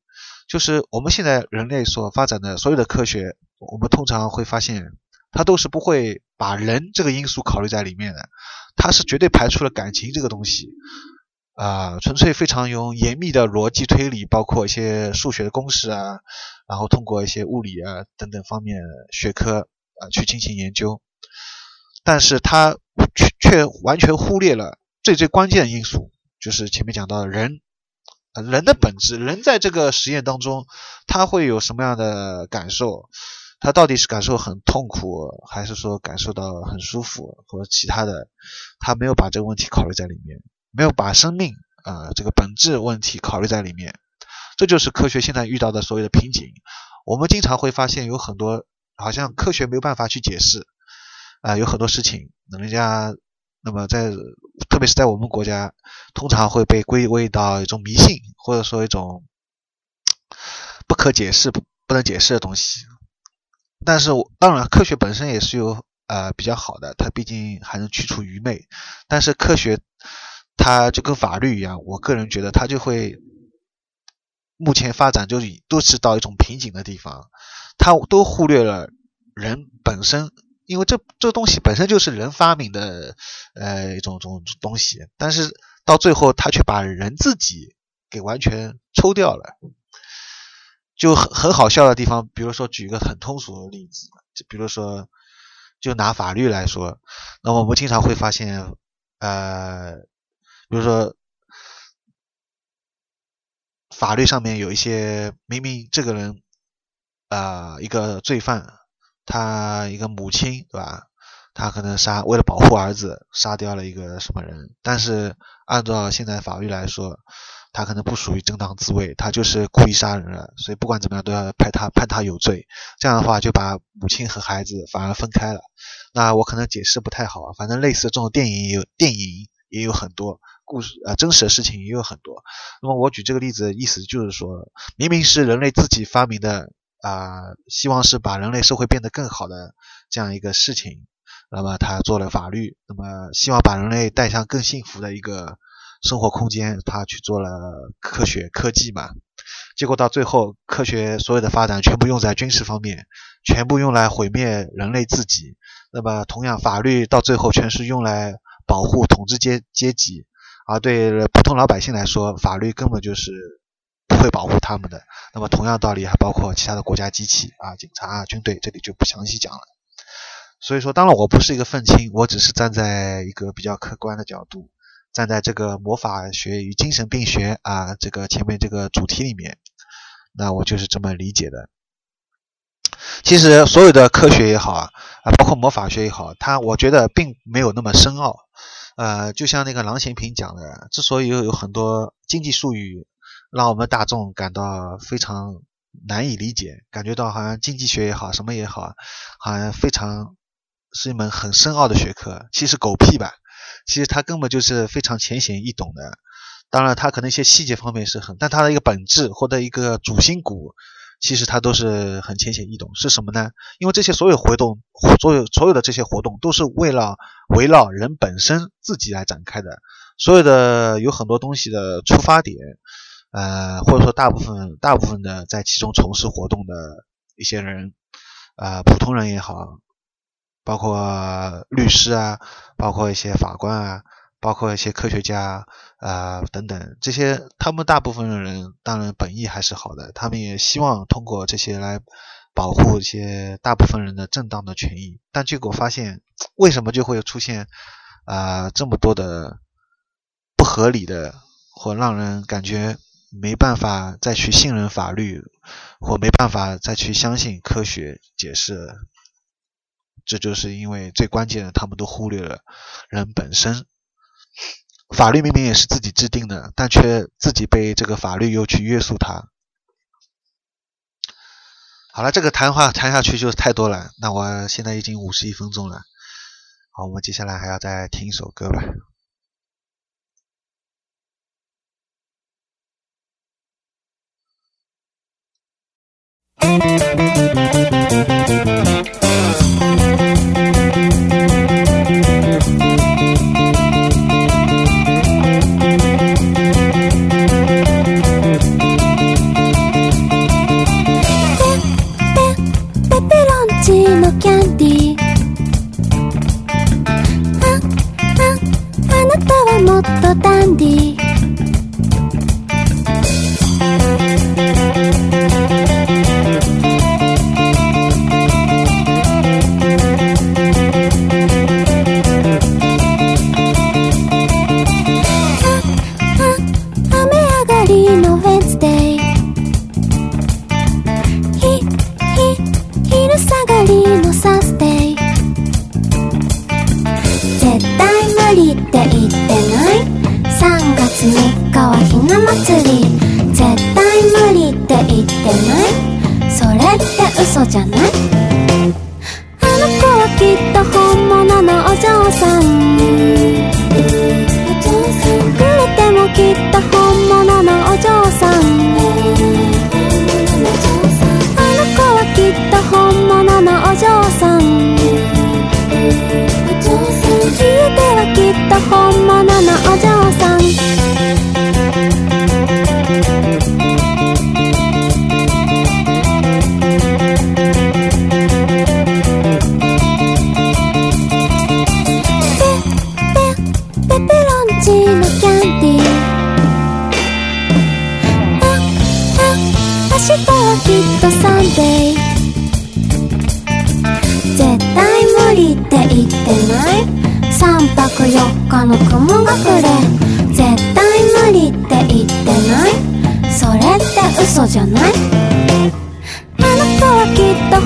S1: 就是我们现在人类所发展的所有的科学，我们通常会发现。它都是不会把人这个因素考虑在里面的，他是绝对排除了感情这个东西，啊，纯粹非常用严密的逻辑推理，包括一些数学的公式啊，然后通过一些物理啊等等方面学科啊去进行研究，但是他却却完全忽略了最最关键的因素，就是前面讲到的人，人的本质，人在这个实验当中他会有什么样的感受？他到底是感受很痛苦，还是说感受到很舒服，或者其他的？他没有把这个问题考虑在里面，没有把生命啊这个本质问题考虑在里面。这就是科学现在遇到的所有的瓶颈。我们经常会发现有很多好像科学没有办法去解释，啊，有很多事情，人家那么在，特别是在我们国家，通常会被归为到一种迷信，或者说一种不可解释、不不能解释的东西。但是，当然，科学本身也是有呃比较好的，它毕竟还能去除愚昧。但是，科学它就跟法律一样，我个人觉得它就会目前发展就是都是到一种瓶颈的地方，它都忽略了人本身。因为这这东西本身就是人发明的，呃，一种种东西，但是到最后他却把人自己给完全抽掉了，就很很好笑的地方。比如说，举一个很通俗的例子，就比如说，就拿法律来说，那么我们经常会发现，呃，比如说法律上面有一些明明这个人，啊，一个罪犯。他一个母亲，对吧？他可能杀，为了保护儿子，杀掉了一个什么人？但是按照现在法律来说，他可能不属于正当自卫，他就是故意杀人了。所以不管怎么样，都要判他判他有罪。这样的话，就把母亲和孩子反而分开了。那我可能解释不太好啊，反正类似这种电影也有电影也有很多故事，呃，真实的事情也有很多。那么我举这个例子的，意思就是说，明明是人类自己发明的。啊，希望是把人类社会变得更好的这样一个事情，那么他做了法律，那么希望把人类带上更幸福的一个生活空间，他去做了科学科技嘛，结果到最后，科学所有的发展全部用在军事方面，全部用来毁灭人类自己，那么同样法律到最后全是用来保护统治阶阶级，而对普通老百姓来说，法律根本就是不。会保护他们的。那么同样道理还包括其他的国家机器啊、警察啊、军队，这里就不详细讲了。所以说，当然我不是一个愤青，我只是站在一个比较客观的角度，站在这个魔法学与精神病学啊这个前面这个主题里面，那我就是这么理解的。其实所有的科学也好啊，啊包括魔法学也好，它我觉得并没有那么深奥。呃，就像那个郎咸平讲的，之所以有很多经济术语。让我们大众感到非常难以理解，感觉到好像经济学也好，什么也好，好像非常是一门很深奥的学科。其实狗屁吧，其实它根本就是非常浅显易懂的。当然，它可能一些细节方面是很，但它的一个本质或者一个主心骨，其实它都是很浅显易懂。是什么呢？因为这些所有活动，所有所有的这些活动都是为了围绕人本身自己来展开的。所有的有很多东西的出发点。呃，或者说大部分大部分的在其中从事活动的一些人，呃，普通人也好，包括律师啊，包括一些法官啊，包括一些科学家啊等等，这些他们大部分的人当然本意还是好的，他们也希望通过这些来保护一些大部分人的正当的权益，但结果发现，为什么就会出现啊这么多的不合理的或让人感觉。没办法再去信任法律，或没办法再去相信科学解释，这就是因为最关键的他们都忽略了人本身。法律明明也是自己制定的但却自己被这个法律又去约束他。好了这个谈话谈下去就是太多了那我现在已经五十一分钟了。好我们接下来还要再听一首歌吧。
S2: 多淡定。嘘じゃない？あの子はきっと本物のお嬢さんペペロンチーノキャンディーああ明日はきっとサンデー。絶対無理って言ってない。3泊4日の雲隠れ。絶対無理って言ってない。それって嘘じゃない？あの子はきっと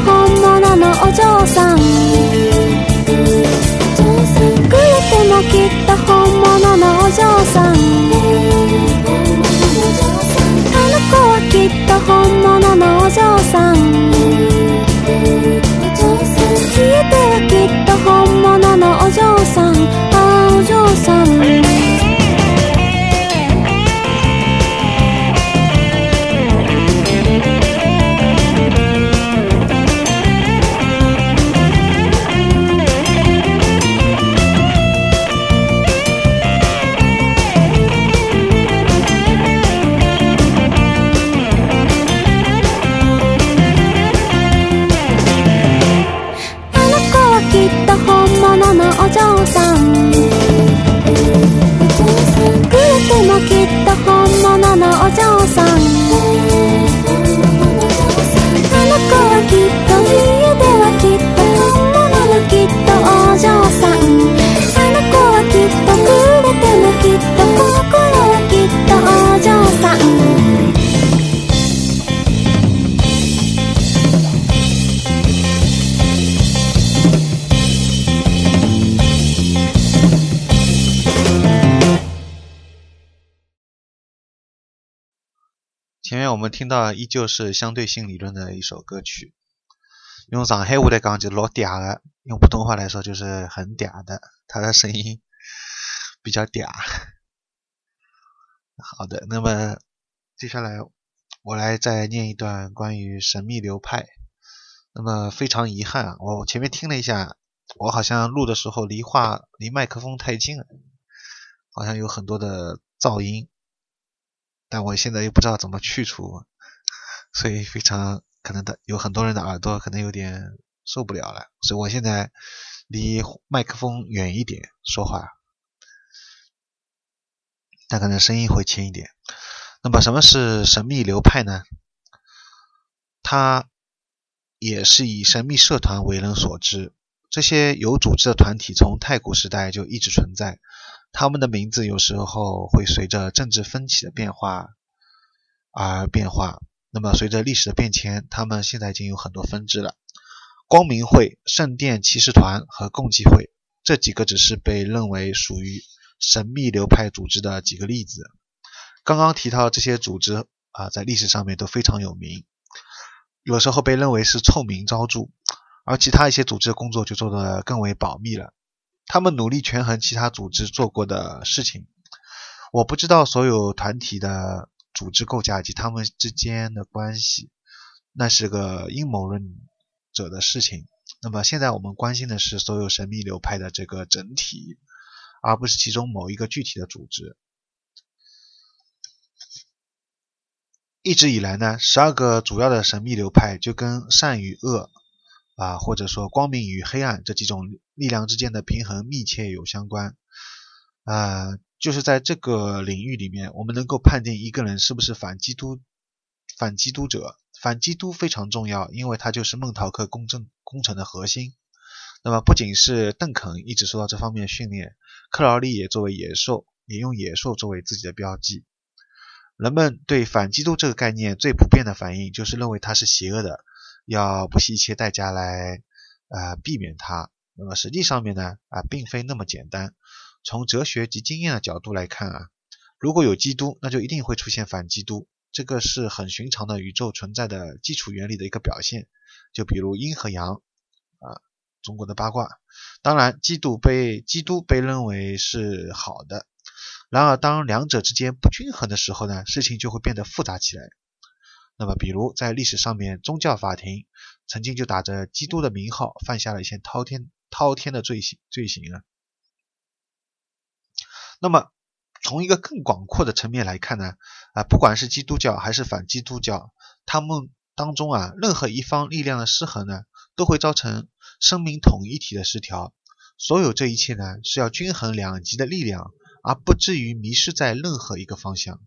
S1: 听到依旧是相对性理论的一首歌曲，用上海话来讲就老嗲的，用普通话来说就是很嗲的，他的声音 *laughs* 比较嗲。好的，那么接下来我来再念一段关于神秘流派。那么非常遗憾啊，我前面听了一下，我好像录的时候离话离麦克风太近了，好像有很多的噪音。但我现在又不知道怎么去除，所以非常可能的有很多人的耳朵可能有点受不了了，所以我现在离麦克风远一点说话，但可能声音会轻一点。那么什么是神秘流派呢？它也是以神秘社团为人所知，这些有组织的团体从太古时代就一直存在。他们的名字有时候会随着政治分歧的变化而变化。那么，随着历史的变迁，他们现在已经有很多分支了。光明会、圣殿骑士团和共济会这几个只是被认为属于神秘流派组织的几个例子。刚刚提到这些组织啊，在历史上面都非常有名，有时候被认为是臭名昭著，而其他一些组织的工作就做得更为保密了。他们努力权衡其他组织做过的事情。我不知道所有团体的组织构架及他们之间的关系，那是个阴谋论者的事情。那么现在我们关心的是所有神秘流派的这个整体，而不是其中某一个具体的组织。一直以来呢，十二个主要的神秘流派就跟善与恶。啊，或者说光明与黑暗这几种力量之间的平衡密切有相关。啊，就是在这个领域里面，我们能够判定一个人是不是反基督、反基督者。反基督非常重要，因为它就是孟陶克公正工程的核心。那么，不仅是邓肯一直受到这方面训练，克劳利也作为野兽，也用野兽作为自己的标记。人们对反基督这个概念最普遍的反应就是认为它是邪恶的。要不惜一切代价来，呃，避免它。那么实际上面呢，啊，并非那么简单。从哲学及经验的角度来看啊，如果有基督，那就一定会出现反基督，这个是很寻常的宇宙存在的基础原理的一个表现。就比如阴和阳，啊，中国的八卦。当然，基督被基督被认为是好的。然而，当两者之间不均衡的时候呢，事情就会变得复杂起来。那么，比如在历史上面，宗教法庭曾经就打着基督的名号，犯下了一些滔天滔天的罪行罪行啊。那么，从一个更广阔的层面来看呢，啊，不管是基督教还是反基督教，他们当中啊，任何一方力量的失衡呢，都会造成生命统一体的失调。所有这一切呢，是要均衡两极的力量。而不至于迷失在任何一个方向。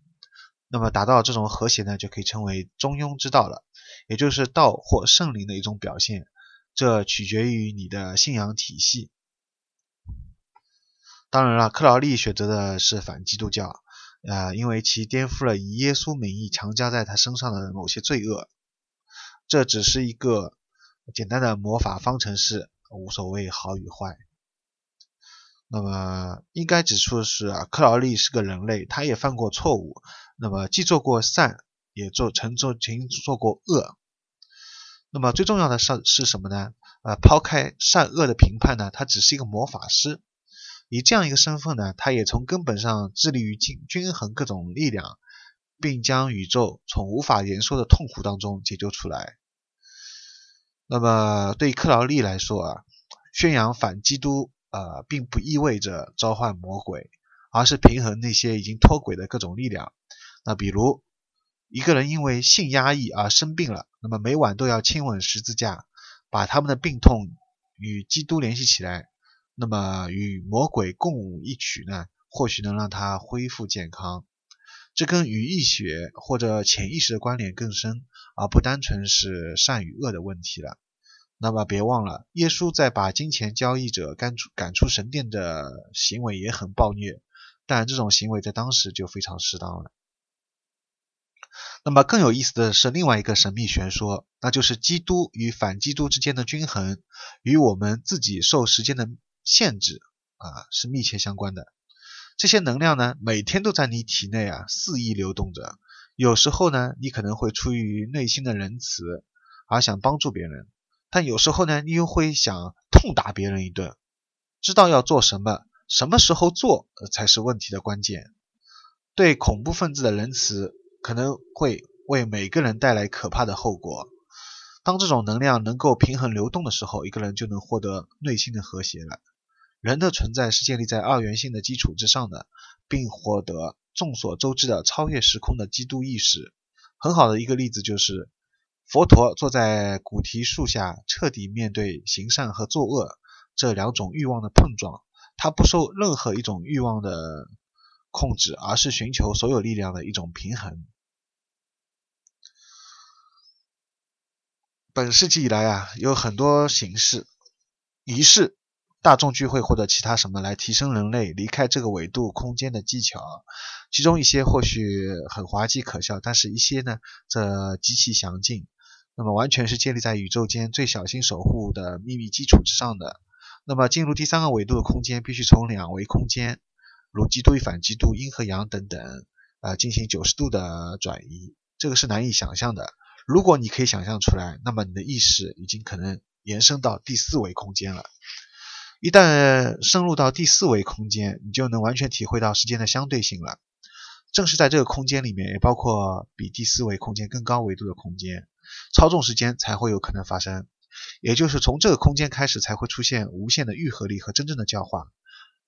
S1: 那么达到这种和谐呢，就可以称为中庸之道了，也就是道或圣灵的一种表现。这取决于你的信仰体系。当然了，克劳利选择的是反基督教，呃，因为其颠覆了以耶稣名义强加在他身上的某些罪恶。这只是一个简单的魔法方程式，无所谓好与坏。那么应该指出的是啊，克劳利是个人类，他也犯过错误。那么既做过善，也做曾做曾做过恶。那么最重要的是是什么呢？呃，抛开善恶的评判呢，他只是一个魔法师。以这样一个身份呢，他也从根本上致力于均均衡各种力量，并将宇宙从无法言说的痛苦当中解救出来。那么对克劳利来说啊，宣扬反基督。呃，并不意味着召唤魔鬼，而是平衡那些已经脱轨的各种力量。那比如，一个人因为性压抑而生病了，那么每晚都要亲吻十字架，把他们的病痛与基督联系起来，那么与魔鬼共舞一曲呢，或许能让他恢复健康。这跟与义学或者潜意识的关联更深，而不单纯是善与恶的问题了。那么别忘了，耶稣在把金钱交易者赶出赶出神殿的行为也很暴虐，但这种行为在当时就非常适当了。那么更有意思的是另外一个神秘学说，那就是基督与反基督之间的均衡，与我们自己受时间的限制啊是密切相关的。这些能量呢，每天都在你体内啊肆意流动着。有时候呢，你可能会出于内心的仁慈而想帮助别人。但有时候呢，你又会想痛打别人一顿。知道要做什么，什么时候做才是问题的关键。对恐怖分子的仁慈，可能会为每个人带来可怕的后果。当这种能量能够平衡流动的时候，一个人就能获得内心的和谐了。人的存在是建立在二元性的基础之上的，并获得众所周知的超越时空的基督意识。很好的一个例子就是。佛陀坐在古提树下，彻底面对行善和作恶这两种欲望的碰撞。他不受任何一种欲望的控制，而是寻求所有力量的一种平衡。本世纪以来啊，有很多形式、仪式、大众聚会或者其他什么来提升人类离开这个维度空间的技巧。其中一些或许很滑稽可笑，但是一些呢，则极其详尽。那么完全是建立在宇宙间最小心守护的秘密基础之上的。那么进入第三个维度的空间，必须从两维空间，如基督与反基督、阴和阳等等，呃，进行九十度的转移。这个是难以想象的。如果你可以想象出来，那么你的意识已经可能延伸到第四维空间了。一旦深入到第四维空间，你就能完全体会到时间的相对性了。正是在这个空间里面，也包括比第四维空间更高维度的空间。操纵时间才会有可能发生，也就是从这个空间开始才会出现无限的愈合力和真正的教化。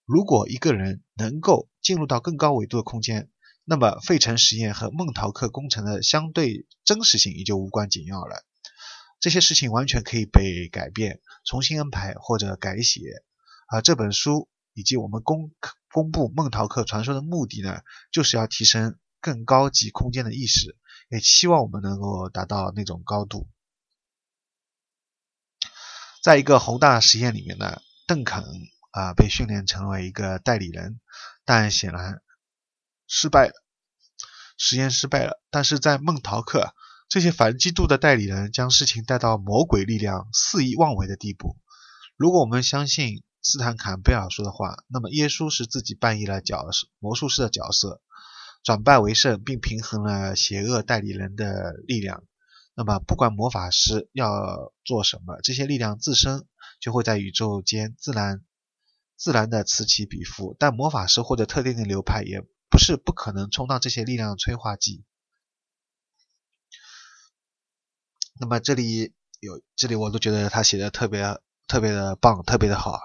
S1: 如果一个人能够进入到更高维度的空间，那么费城实验和孟陶克工程的相对真实性也就无关紧要了。这些事情完全可以被改变、重新安排或者改写。而这本书以及我们公公布孟陶克传说的目的呢，就是要提升更高级空间的意识。也希望我们能够达到那种高度。在一个宏大实验里面呢，邓肯啊被训练成为一个代理人，但显然失败了，实验失败了。但是在孟陶克这些反基督的代理人将事情带到魔鬼力量肆意妄为的地步。如果我们相信斯坦坎贝尔说的话，那么耶稣是自己扮演了角魔术师的角色。转败为胜，并平衡了邪恶代理人的力量。那么，不管魔法师要做什么，这些力量自身就会在宇宙间自然自然的此起彼伏。但魔法师或者特定的流派也不是不可能充当这些力量的催化剂。那么这里有这里我都觉得他写的特别特别的棒，特别的好。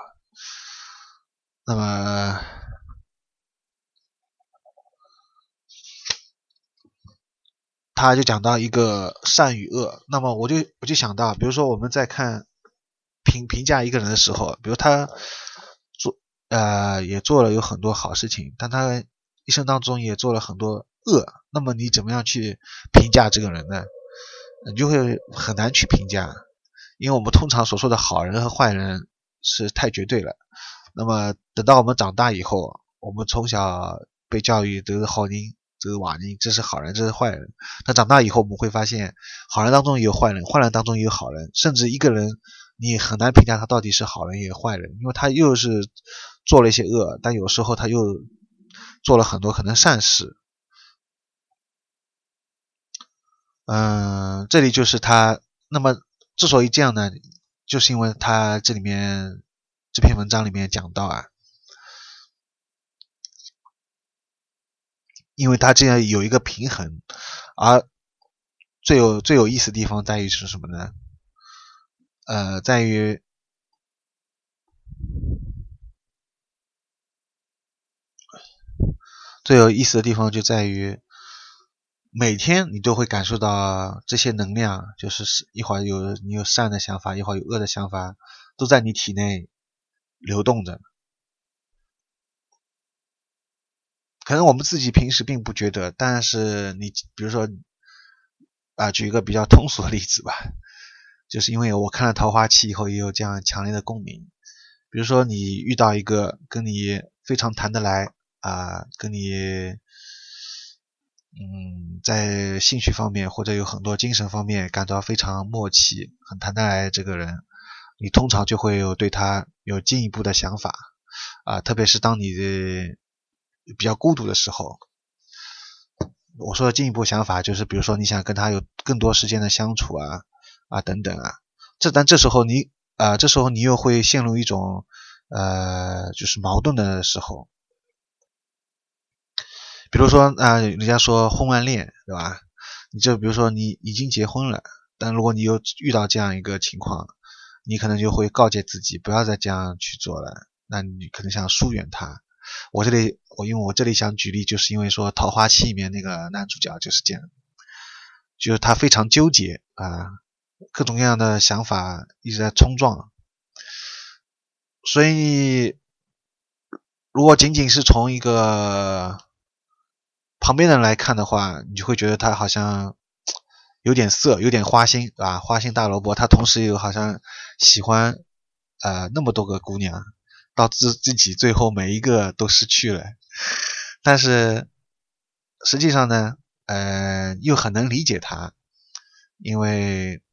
S1: 那么。他就讲到一个善与恶，那么我就我就想到，比如说我们在看评评价一个人的时候，比如他呃也做了有很多好事情，但他一生当中也做了很多恶，那么你怎么样去评价这个人呢？你就会很难去评价，因为我们通常所说的好人和坏人是太绝对了。那么等到我们长大以后，我们从小被教育都是好人。这是瓦尼，这是好人，这是坏人。那长大以后，我们会发现，好人当中也有坏人，坏人当中也有好人。甚至一个人，你很难评价他到底是好人也是坏人，因为他又是做了一些恶，但有时候他又做了很多可能善事。嗯，这里就是他。那么之所以这样呢，就是因为他这里面这篇文章里面讲到啊。因为他这样有一个平衡，而最有最有意思的地方在于是什么呢？呃，在于最有意思的地方就在于每天你都会感受到这些能量，就是一会儿有你有善的想法，一会儿有恶的想法，都在你体内流动着。可能我们自己平时并不觉得，但是你比如说啊，举一个比较通俗的例子吧，就是因为我看了《桃花期》以后，也有这样强烈的共鸣。比如说你遇到一个跟你非常谈得来啊，跟你嗯在兴趣方面或者有很多精神方面感到非常默契、很谈得来这个人，你通常就会有对他有进一步的想法啊，特别是当你的。比较孤独的时候，我说的进一步想法就是，比如说你想跟他有更多时间的相处啊啊等等啊，这但这时候你啊这时候你又会陷入一种呃就是矛盾的时候，比如说啊人家说婚外恋对吧？你就比如说你已经结婚了，但如果你又遇到这样一个情况，你可能就会告诫自己不要再这样去做了，那你可能想疏远他。我这里，我因为我这里想举例，就是因为说《桃花期》里面那个男主角就是这样，就是他非常纠结啊，各种各样的想法一直在冲撞，所以如果仅仅是从一个旁边人来看的话，你就会觉得他好像有点色，有点花心，啊，花心大萝卜。他同时又好像喜欢呃那么多个姑娘。到自自己最后每一个都失去了，但是实际上呢，呃，又很能理解他，因为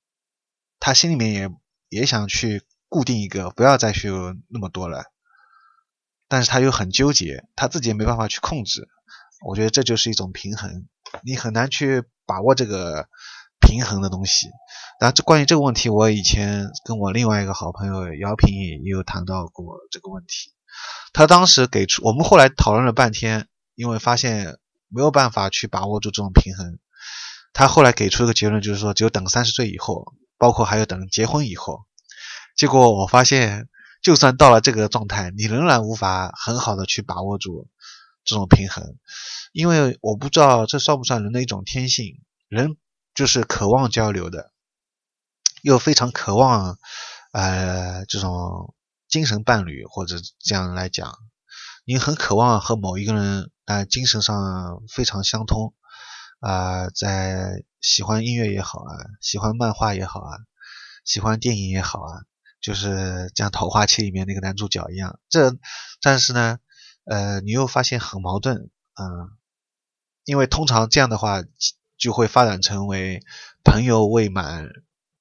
S1: 他心里面也也想去固定一个，不要再去有那么多了，但是他又很纠结，他自己也没办法去控制。我觉得这就是一种平衡，你很难去把握这个。平衡的东西，然后这关于这个问题，我以前跟我另外一个好朋友姚平也有谈到过这个问题。他当时给出，我们后来讨论了半天，因为发现没有办法去把握住这种平衡。他后来给出一个结论，就是说只有等三十岁以后，包括还有等结婚以后。结果我发现，就算到了这个状态，你仍然无法很好的去把握住这种平衡，因为我不知道这算不算人的一种天性，人。就是渴望交流的，又非常渴望，呃，这种精神伴侣或者这样来讲，你很渴望和某一个人，呃，精神上非常相通，啊，在喜欢音乐也好啊，喜欢漫画也好啊，喜欢电影也好啊，就是像《桃花期》里面那个男主角一样，这，但是呢，呃，你又发现很矛盾，嗯，因为通常这样的话。就会发展成为朋友未满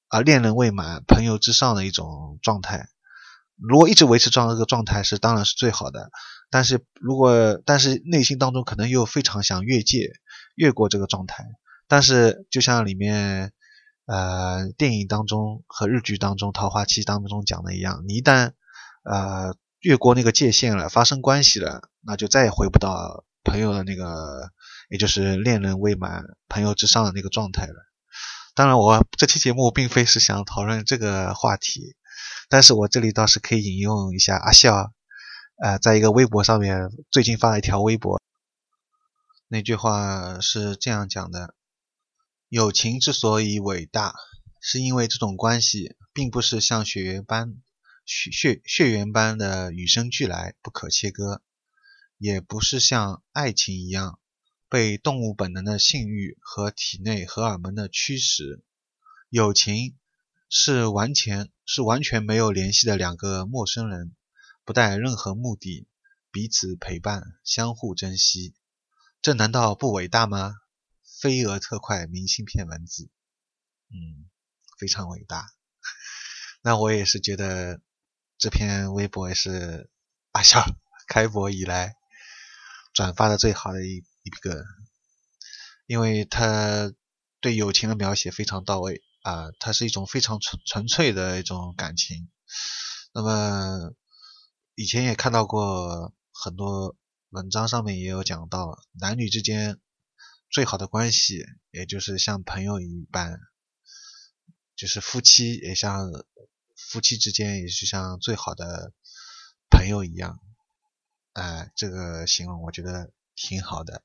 S1: 啊，恋人未满，朋友之上的一种状态。如果一直维持这样一个状态，是当然是最好的。但是如果但是内心当中可能又非常想越界，越过这个状态。但是就像里面呃电影当中和日剧当中《桃花期》当中讲的一样，你一旦呃越过那个界限了，发生关系了，那就再也回不到朋友的那个，也就是恋人未满、朋友之上的那个状态了。当然，我这期节目并非是想讨论这个话题，但是我这里倒是可以引用一下阿笑，呃，在一个微博上面最近发了一条微博，那句话是这样讲的：友情之所以伟大，是因为这种关系并不是像血缘般。血血血缘般的与生俱来，不可切割，也不是像爱情一样被动物本能的性欲和体内荷尔蒙的驱使。友情是完全是完全没有联系的两个陌生人，不带任何目的，彼此陪伴，相互珍惜。这难道不伟大吗？飞蛾特快明信片文字，嗯，非常伟大。*laughs* 那我也是觉得。这篇微博也是阿笑开播以来转发的最好的一一个，因为他对友情的描写非常到位啊，它是一种非常纯纯粹的一种感情。那么以前也看到过很多文章上面也有讲到，男女之间最好的关系，也就是像朋友一般，就是夫妻也像。夫妻之间也是像最好的朋友一样，哎，这个形容我觉得挺好的。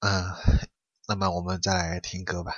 S1: 嗯，那么我们再来听歌吧。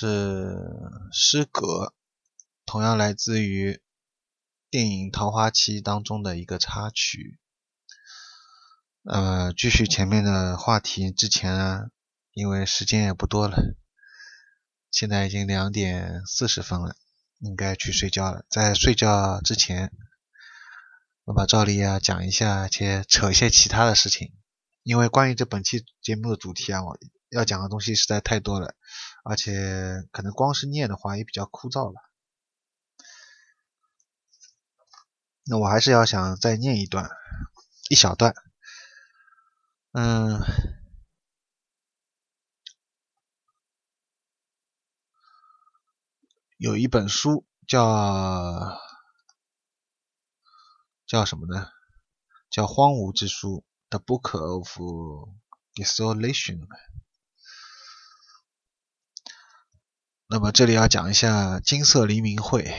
S1: 是诗格，同样来自于电影《桃花期》当中的一个插曲。呃，继续前面的话题之前啊，因为时间也不多了，现在已经两点四十分了，应该去睡觉了。在睡觉之前，我把照例啊讲一下，且扯一些其他的事情，因为关于这本期节目的主题啊，我要讲的东西实在太多了。而且可能光是念的话也比较枯燥了，那我还是要想再念一段，一小段。嗯，有一本书叫叫什么呢？叫《荒芜之书》（The Book of Desolation）。那么这里要讲一下金色黎明会。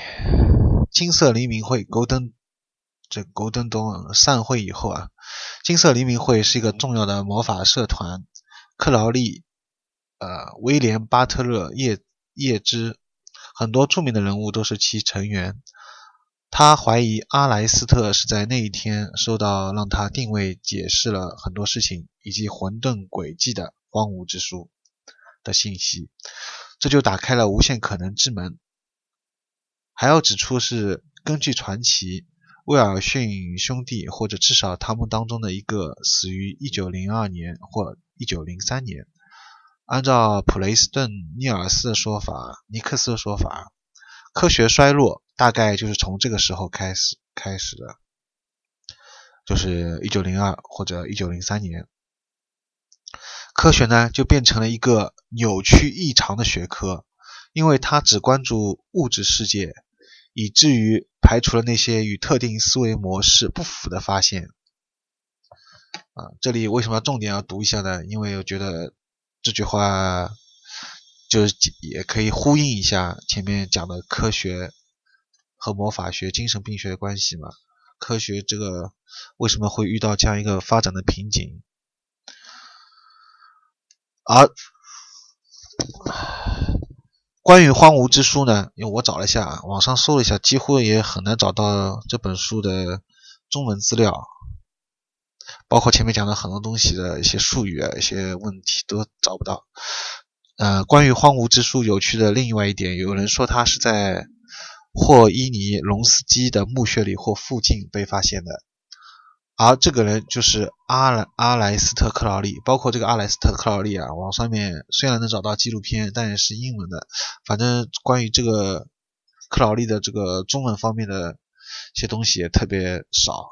S1: 金色黎明会 （Golden） 这 Golden Dawn 散会以后啊，金色黎明会是一个重要的魔法社团。克劳利、呃威廉巴特勒、叶叶芝，很多著名的人物都是其成员。他怀疑阿莱斯特是在那一天收到让他定位解释了很多事情以及混沌轨迹的荒芜之书的信息。这就打开了无限可能之门。还要指出是，根据传奇，威尔逊兄弟或者至少他们当中的一个死于1902年或1903年。按照普雷斯顿·尼尔斯的说法，尼克斯的说法，科学衰落大概就是从这个时候开始开始的，就是1902或者1903年。科学呢，就变成了一个扭曲异常的学科，因为它只关注物质世界，以至于排除了那些与特定思维模式不符的发现。啊，这里为什么要重点要读一下呢？因为我觉得这句话就是也可以呼应一下前面讲的科学和魔法学、精神病学的关系嘛。科学这个为什么会遇到这样一个发展的瓶颈？而关于荒芜之书呢，因为我找了一下，网上搜了一下，几乎也很难找到这本书的中文资料，包括前面讲的很多东西的一些术语啊，一些问题都找不到。呃，关于荒芜之书有趣的另外一点，有人说它是在霍伊尼隆斯基的墓穴里或附近被发现的。而这个人就是阿莱阿莱斯特克劳利，包括这个阿莱斯特克劳利啊，网上面虽然能找到纪录片，但也是英文的。反正关于这个克劳利的这个中文方面的一些东西也特别少。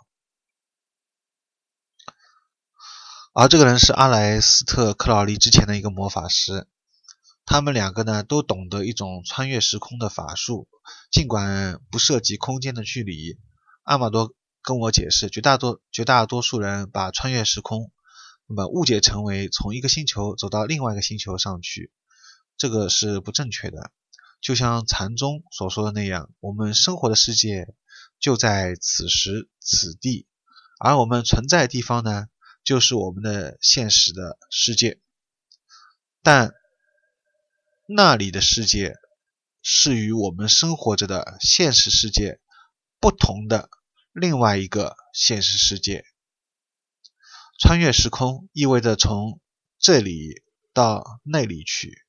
S1: 而这个人是阿莱斯特克劳利之前的一个魔法师，他们两个呢都懂得一种穿越时空的法术，尽管不涉及空间的距离。阿玛多。跟我解释，绝大多绝大多数人把穿越时空，那么误解成为从一个星球走到另外一个星球上去，这个是不正确的。就像禅宗所说的那样，我们生活的世界就在此时此地，而我们存在的地方呢，就是我们的现实的世界。但那里的世界是与我们生活着的现实世界不同的。另外一个现实世界，穿越时空意味着从这里到那里去，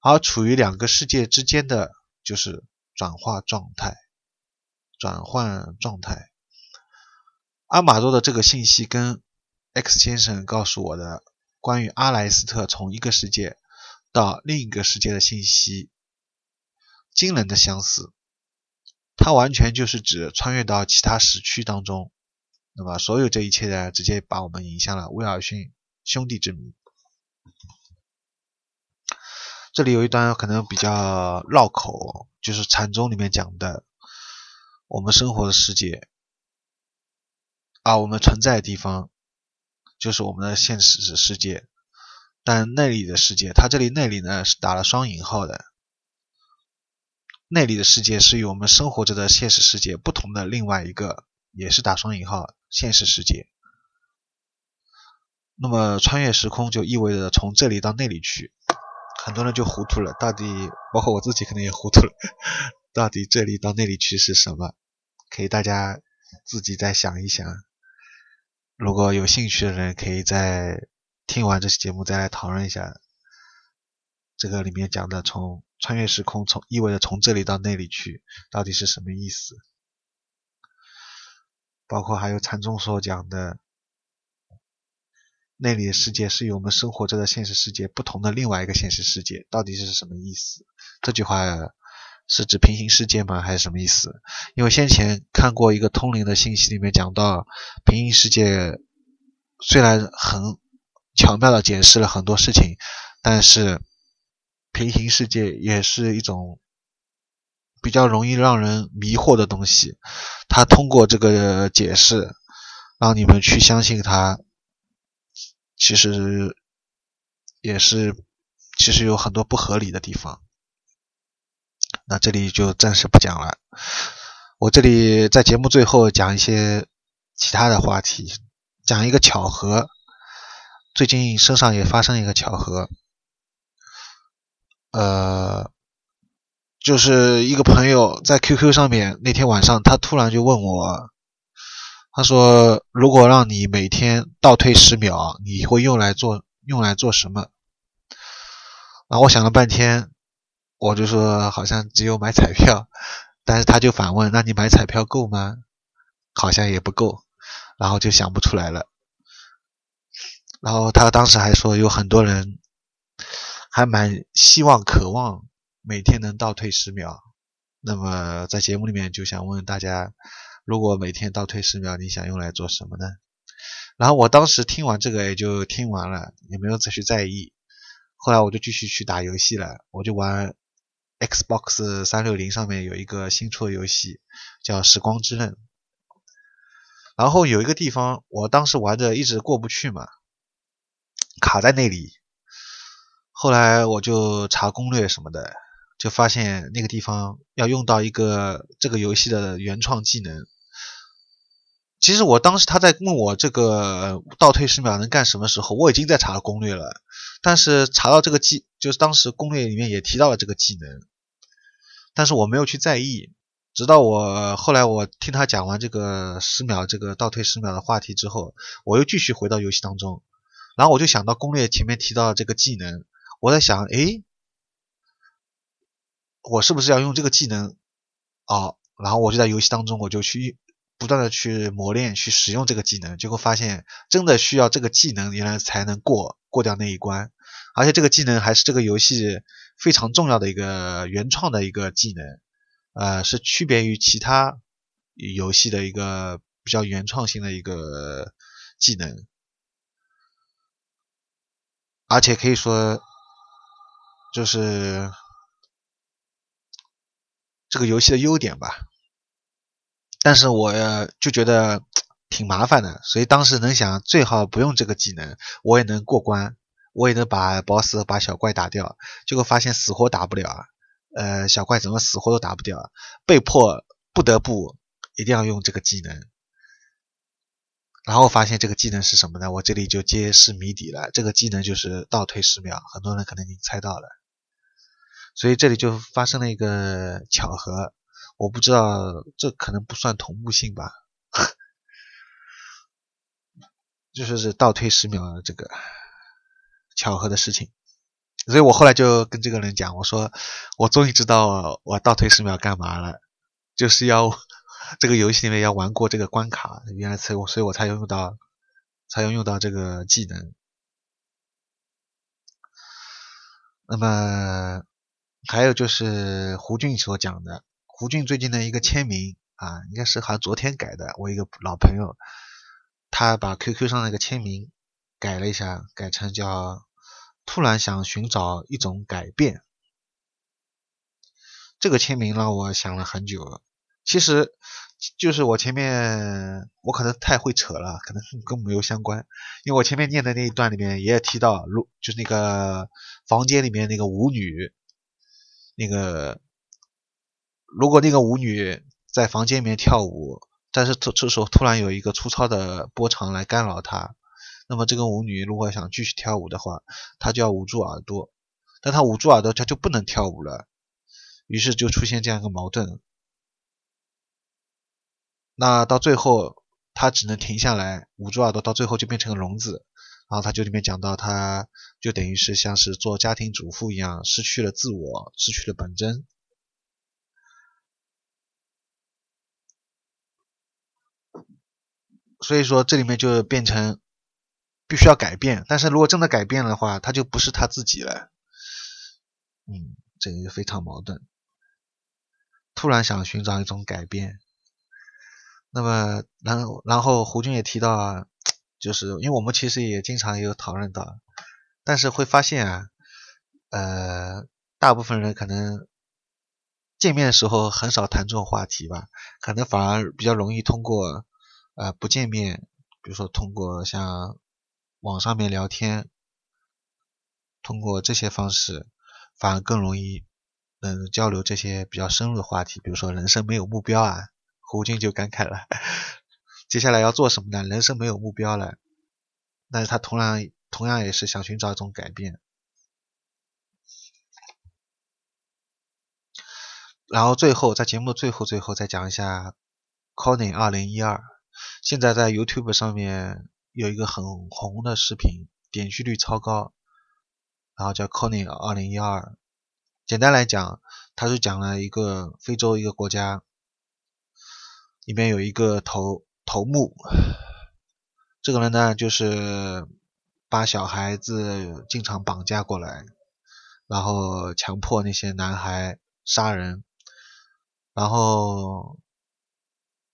S1: 而处于两个世界之间的就是转化状态、转换状态。阿马多的这个信息跟 X 先生告诉我的关于阿莱斯特从一个世界到另一个世界的信息，惊人的相似。它完全就是指穿越到其他时区当中，那么所有这一切呢，直接把我们引向了威尔逊兄弟之谜。这里有一段可能比较绕口，就是禅宗里面讲的，我们生活的世界，啊，我们存在的地方，就是我们的现实世界，但那里的世界，它这里那里呢是打了双引号的。那里的世界是与我们生活着的现实世界不同的另外一个，也是打双引号现实世界。那么穿越时空就意味着从这里到那里去，很多人就糊涂了，到底包括我自己可能也糊涂了，*laughs* 到底这里到那里去是什么？可以大家自己再想一想。如果有兴趣的人，可以在听完这期节目再来讨论一下，这个里面讲的从穿越时空，从意味着从这里到那里去，到底是什么意思？包括还有禅宗所讲的。那里的世界是与我们生活着的现实世界不同的另外一个现实世界，到底是什么意思？这句话是指平行世界吗？还是什么意思？因为先前看过一个通灵的信息，里面讲到平行世界虽然很巧妙的解释了很多事情，但是平行世界也是一种比较容易让人迷惑的东西。他通过这个解释，让你们去相信他。其实也是，其实有很多不合理的地方。那这里就暂时不讲了。我这里在节目最后讲一些其他的话题，讲一个巧合。最近身上也发生一个巧合，呃，就是一个朋友在 QQ 上面那天晚上，他突然就问我。他说：“如果让你每天倒退十秒，你会用来做用来做什么？”然后我想了半天，我就说好像只有买彩票。但是他就反问：“那你买彩票够吗？”好像也不够，然后就想不出来了。然后他当时还说有很多人还蛮希望、渴望每天能倒退十秒。那么在节目里面就想问大家。如果每天倒退十秒，你想用来做什么呢？然后我当时听完这个也就听完了，也没有再去在意。后来我就继续去打游戏了，我就玩 Xbox 三六零上面有一个新出的游戏叫《时光之刃》。然后有一个地方，我当时玩着一直过不去嘛，卡在那里。后来我就查攻略什么的，就发现那个地方要用到一个这个游戏的原创技能。其实我当时他在问我这个倒退十秒能干什么时候，我已经在查攻略了，但是查到这个技，就是当时攻略里面也提到了这个技能，但是我没有去在意，直到我后来我听他讲完这个十秒这个倒退十秒的话题之后，我又继续回到游戏当中，然后我就想到攻略前面提到的这个技能，我在想，诶，我是不是要用这个技能？哦，然后我就在游戏当中我就去。不断的去磨练，去使用这个技能，结果发现真的需要这个技能，原来才能过过掉那一关。而且这个技能还是这个游戏非常重要的一个原创的一个技能，呃，是区别于其他游戏的一个比较原创性的一个技能，而且可以说就是这个游戏的优点吧。但是我就觉得挺麻烦的，所以当时能想最好不用这个技能，我也能过关，我也能把 boss 把小怪打掉。结果发现死活打不了，呃，小怪怎么死活都打不掉，被迫不得不一定要用这个技能。然后发现这个技能是什么呢？我这里就揭示谜底了，这个技能就是倒退十秒，很多人可能已经猜到了。所以这里就发生了一个巧合。我不知道，这可能不算同步性吧，就是是倒退十秒的这个巧合的事情，所以我后来就跟这个人讲，我说我终于知道我倒退十秒干嘛了，就是要这个游戏里面要玩过这个关卡，原来才我，所以我才用到才用用到这个技能。那么还有就是胡俊所讲的。胡俊最近的一个签名啊，应该是好像昨天改的。我一个老朋友，他把 QQ 上那个签名改了一下，改成叫“突然想寻找一种改变”。这个签名让我想了很久。其实就是我前面我可能太会扯了，可能跟没有相关。因为我前面念的那一段里面也提到，如就是那个房间里面那个舞女，那个。如果那个舞女在房间里面跳舞，但是这这时候突然有一个粗糙的波长来干扰她，那么这个舞女如果想继续跳舞的话，她就要捂住耳朵，但他捂住耳朵，他就不能跳舞了，于是就出现这样一个矛盾。那到最后，他只能停下来捂住耳朵，到最后就变成个聋子。然后他就里面讲到，他就等于是像是做家庭主妇一样，失去了自我，失去了本真。所以说，这里面就变成必须要改变。但是如果真的改变的话，他就不是他自己了。嗯，这个就非常矛盾。突然想寻找一种改变。那么，然后，然后胡军也提到啊，就是因为我们其实也经常有讨论到，但是会发现啊，呃，大部分人可能见面的时候很少谈这种话题吧，可能反而比较容易通过呃不见面，比如说通过像网上面聊天，通过这些方式，反而更容易嗯交流这些比较深入的话题，比如说人生没有目标啊。胡军就感慨了，接下来要做什么呢？人生没有目标了，但是他同样同样也是想寻找一种改变。然后最后在节目的最后最后再讲一下 Conny 二零一二，现在在 YouTube 上面有一个很红的视频，点击率超高，然后叫 Conny 二零一二。简单来讲，他是讲了一个非洲一个国家。里面有一个头头目，这个人呢，就是把小孩子经常绑架过来，然后强迫那些男孩杀人，然后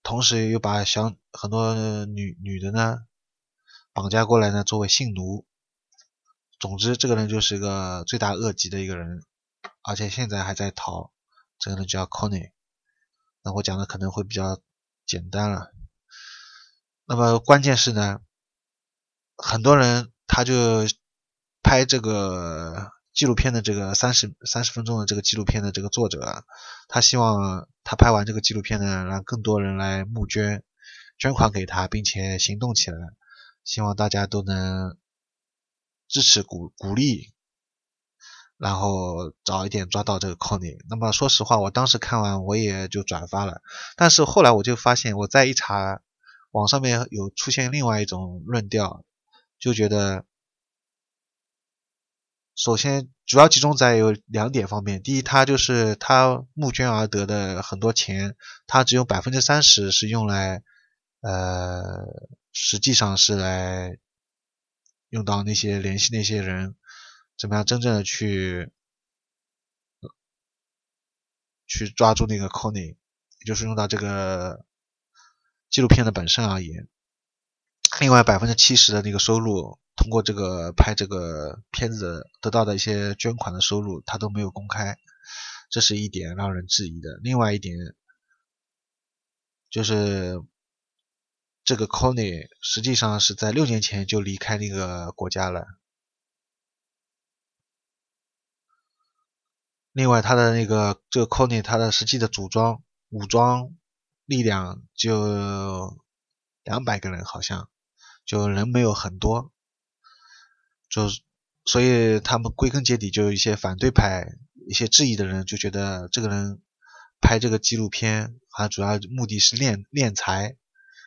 S1: 同时又把小很多女女的呢绑架过来呢作为性奴。总之，这个人就是一个罪大恶极的一个人，而且现在还在逃。这个人叫 Conny。那我讲的可能会比较。简单了，那么关键是呢，很多人他就拍这个纪录片的这个三十三十分钟的这个纪录片的这个作者，他希望他拍完这个纪录片呢，让更多人来募捐捐款给他，并且行动起来，希望大家都能支持鼓鼓励。然后早一点抓到这个 Conny。那么说实话，我当时看完我也就转发了。但是后来我就发现，我再一查，网上面有出现另外一种论调，就觉得，首先主要集中在有两点方面。第一，他就是他募捐而得的很多钱，他只有百分之三十是用来，呃，实际上是来用到那些联系那些人。怎么样真正的去去抓住那个 Conny，也就是用到这个纪录片的本身而言。另外百分之七十的那个收入，通过这个拍这个片子得到的一些捐款的收入，他都没有公开，这是一点让人质疑的。另外一点就是这个 Conny 实际上是在六年前就离开那个国家了。另外，他的那个这个 Conny，他的实际的组装武装力量就两百个人，好像就人没有很多，就所以他们归根结底就一些反对派、一些质疑的人就觉得这个人拍这个纪录片，他主要目的是敛敛财，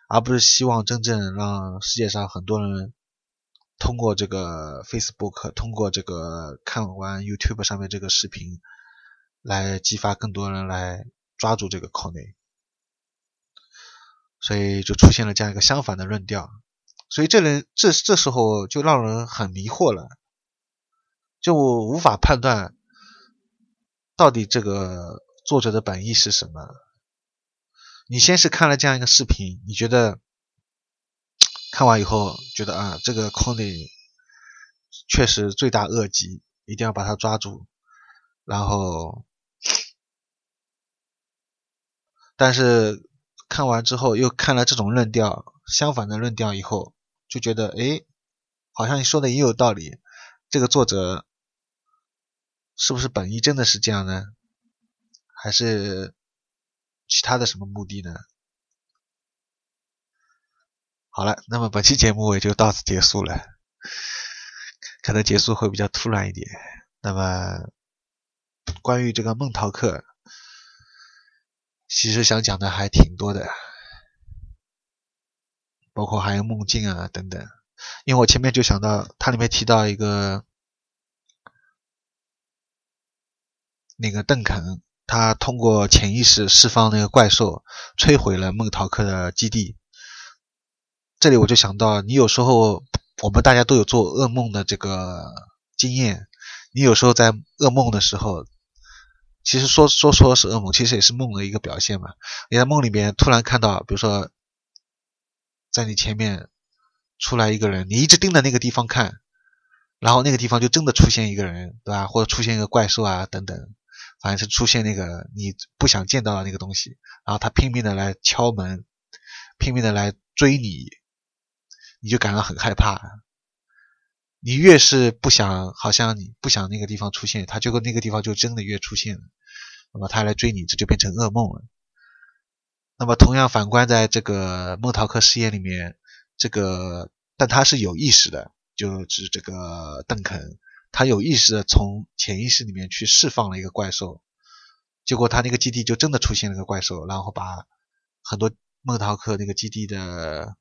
S1: 而不是希望真正让世界上很多人。通过这个 Facebook，通过这个看完 YouTube 上面这个视频，来激发更多人来抓住这个 Conny，所以就出现了这样一个相反的论调，所以这人这这时候就让人很迷惑了，就无法判断到底这个作者的本意是什么。你先是看了这样一个视频，你觉得？看完以后觉得啊，这个康定确实罪大恶极，一定要把他抓住。然后，但是看完之后又看了这种论调，相反的论调以后，就觉得哎，好像你说的也有道理。这个作者是不是本意真的是这样呢？还是其他的什么目的呢？好了，那么本期节目也就到此结束了，可能结束会比较突然一点，那么关于这个梦逃客，其实想讲的还挺多的，包括还有梦境啊等等。因为我前面就想到，它里面提到一个那个邓肯，他通过潜意识释放那个怪兽，摧毁了梦逃客的基地。这里我就想到，你有时候我们大家都有做噩梦的这个经验，你有时候在噩梦的时候，其实说说说是噩梦，其实也是梦的一个表现嘛。你在梦里面突然看到，比如说在你前面。出来一个人，你一直盯着那个地方看，然后那个地方就真的出现一个人，对吧？或者出现一个怪兽啊，等等，反正是出现那个你不想见到的那个东西，然后他拼命的来敲门，拼命的来追你，你就感到很害怕。你越是不想，好像你不想那个地方出现，他就那个地方就真的越出现了，那么他来追你，这就变成噩梦了。那么同样反观在这个梦逃客试验里面。这个，但他是有意识的，就是这个邓肯，他有意识的从潜意识里面去释放了一个怪兽，结果他那个基地就真的出现了一个怪兽，然后把很多梦陶克那个基地的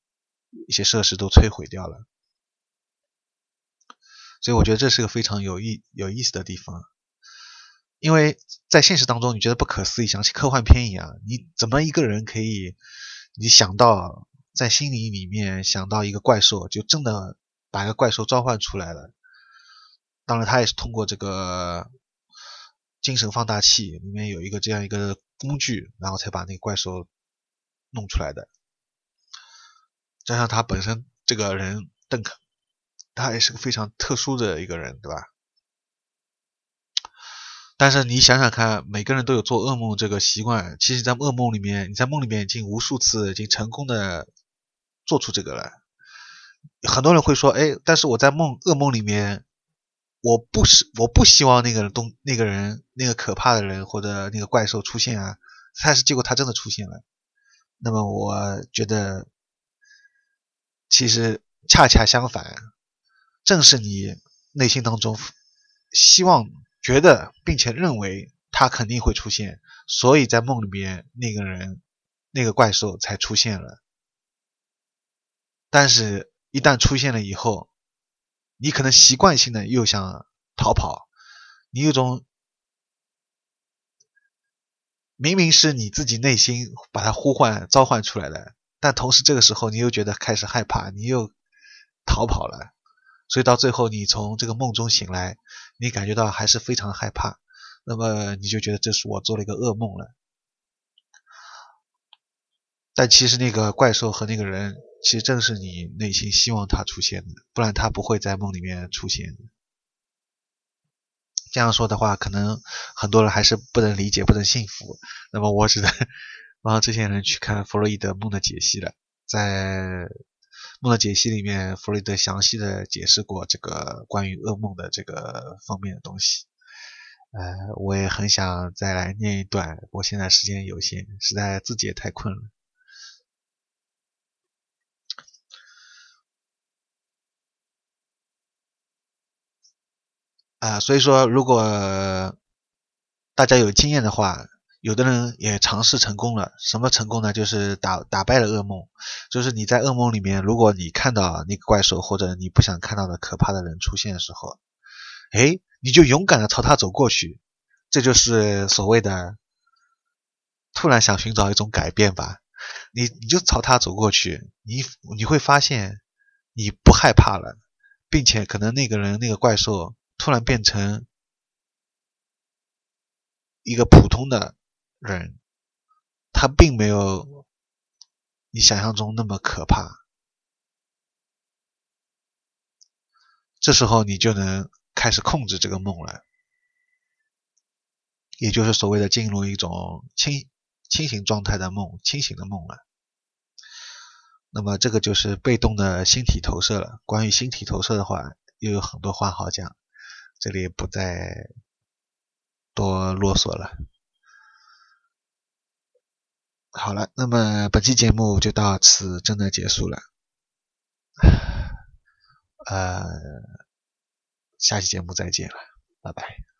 S1: 一些设施都摧毁掉了。所以我觉得这是个非常有意有意思的地方，因为在现实当中你觉得不可思议，像科幻片一样，你怎么一个人可以你想到？在心里里面想到一个怪兽，就真的把一个怪兽召唤出来了。当然，他也是通过这个精神放大器里面有一个这样一个工具，然后才把那个怪兽弄出来的。加上他本身这个人邓肯，他也是个非常特殊的一个人，对吧？但是你想想看，每个人都有做噩梦这个习惯。其实，在噩梦里面，你在梦里面已经无数次已经成功的。做出这个来，很多人会说：“哎，但是我在梦噩梦里面，我不是我不希望那个东那个人那个可怕的人或者那个怪兽出现啊。”但是结果他真的出现了。那么我觉得，其实恰恰相反，正是你内心当中希望、觉得并且认为他肯定会出现，所以在梦里面那个人那个怪兽才出现了。但是，一旦出现了以后，你可能习惯性的又想逃跑，你有种明明是你自己内心把它呼唤、召唤出来的，但同时这个时候你又觉得开始害怕，你又逃跑了，所以到最后你从这个梦中醒来，你感觉到还是非常害怕，那么你就觉得这是我做了一个噩梦了。但其实那个怪兽和那个人。其实正是你内心希望他出现的，不然他不会在梦里面出现。这样说的话，可能很多人还是不能理解，不能信服。那么我只能 *laughs* 帮这些人去看弗洛伊德梦的解析了。在梦的解析里面，弗洛伊德详细的解释过这个关于噩梦的这个方面的东西。呃，我也很想再来念一段，不过现在时间有限，实在自己也太困了。啊，所以说，如果大家有经验的话，有的人也尝试成功了。什么成功呢？就是打打败了噩梦。就是你在噩梦里面，如果你看到那个怪兽或者你不想看到的可怕的人出现的时候，哎，你就勇敢的朝他走过去。这就是所谓的突然想寻找一种改变吧。你你就朝他走过去，你你会发现你不害怕了，并且可能那个人那个怪兽。突然变成一个普通的人，他并没有你想象中那么可怕。这时候你就能开始控制这个梦了，也就是所谓的进入一种清清醒状态的梦，清醒的梦了。那么这个就是被动的星体投射了。关于星体投射的话，又有很多话好讲。这里不再多啰嗦了。好了，那么本期节目就到此真的结束了。呃，下期节目再见了。拜拜。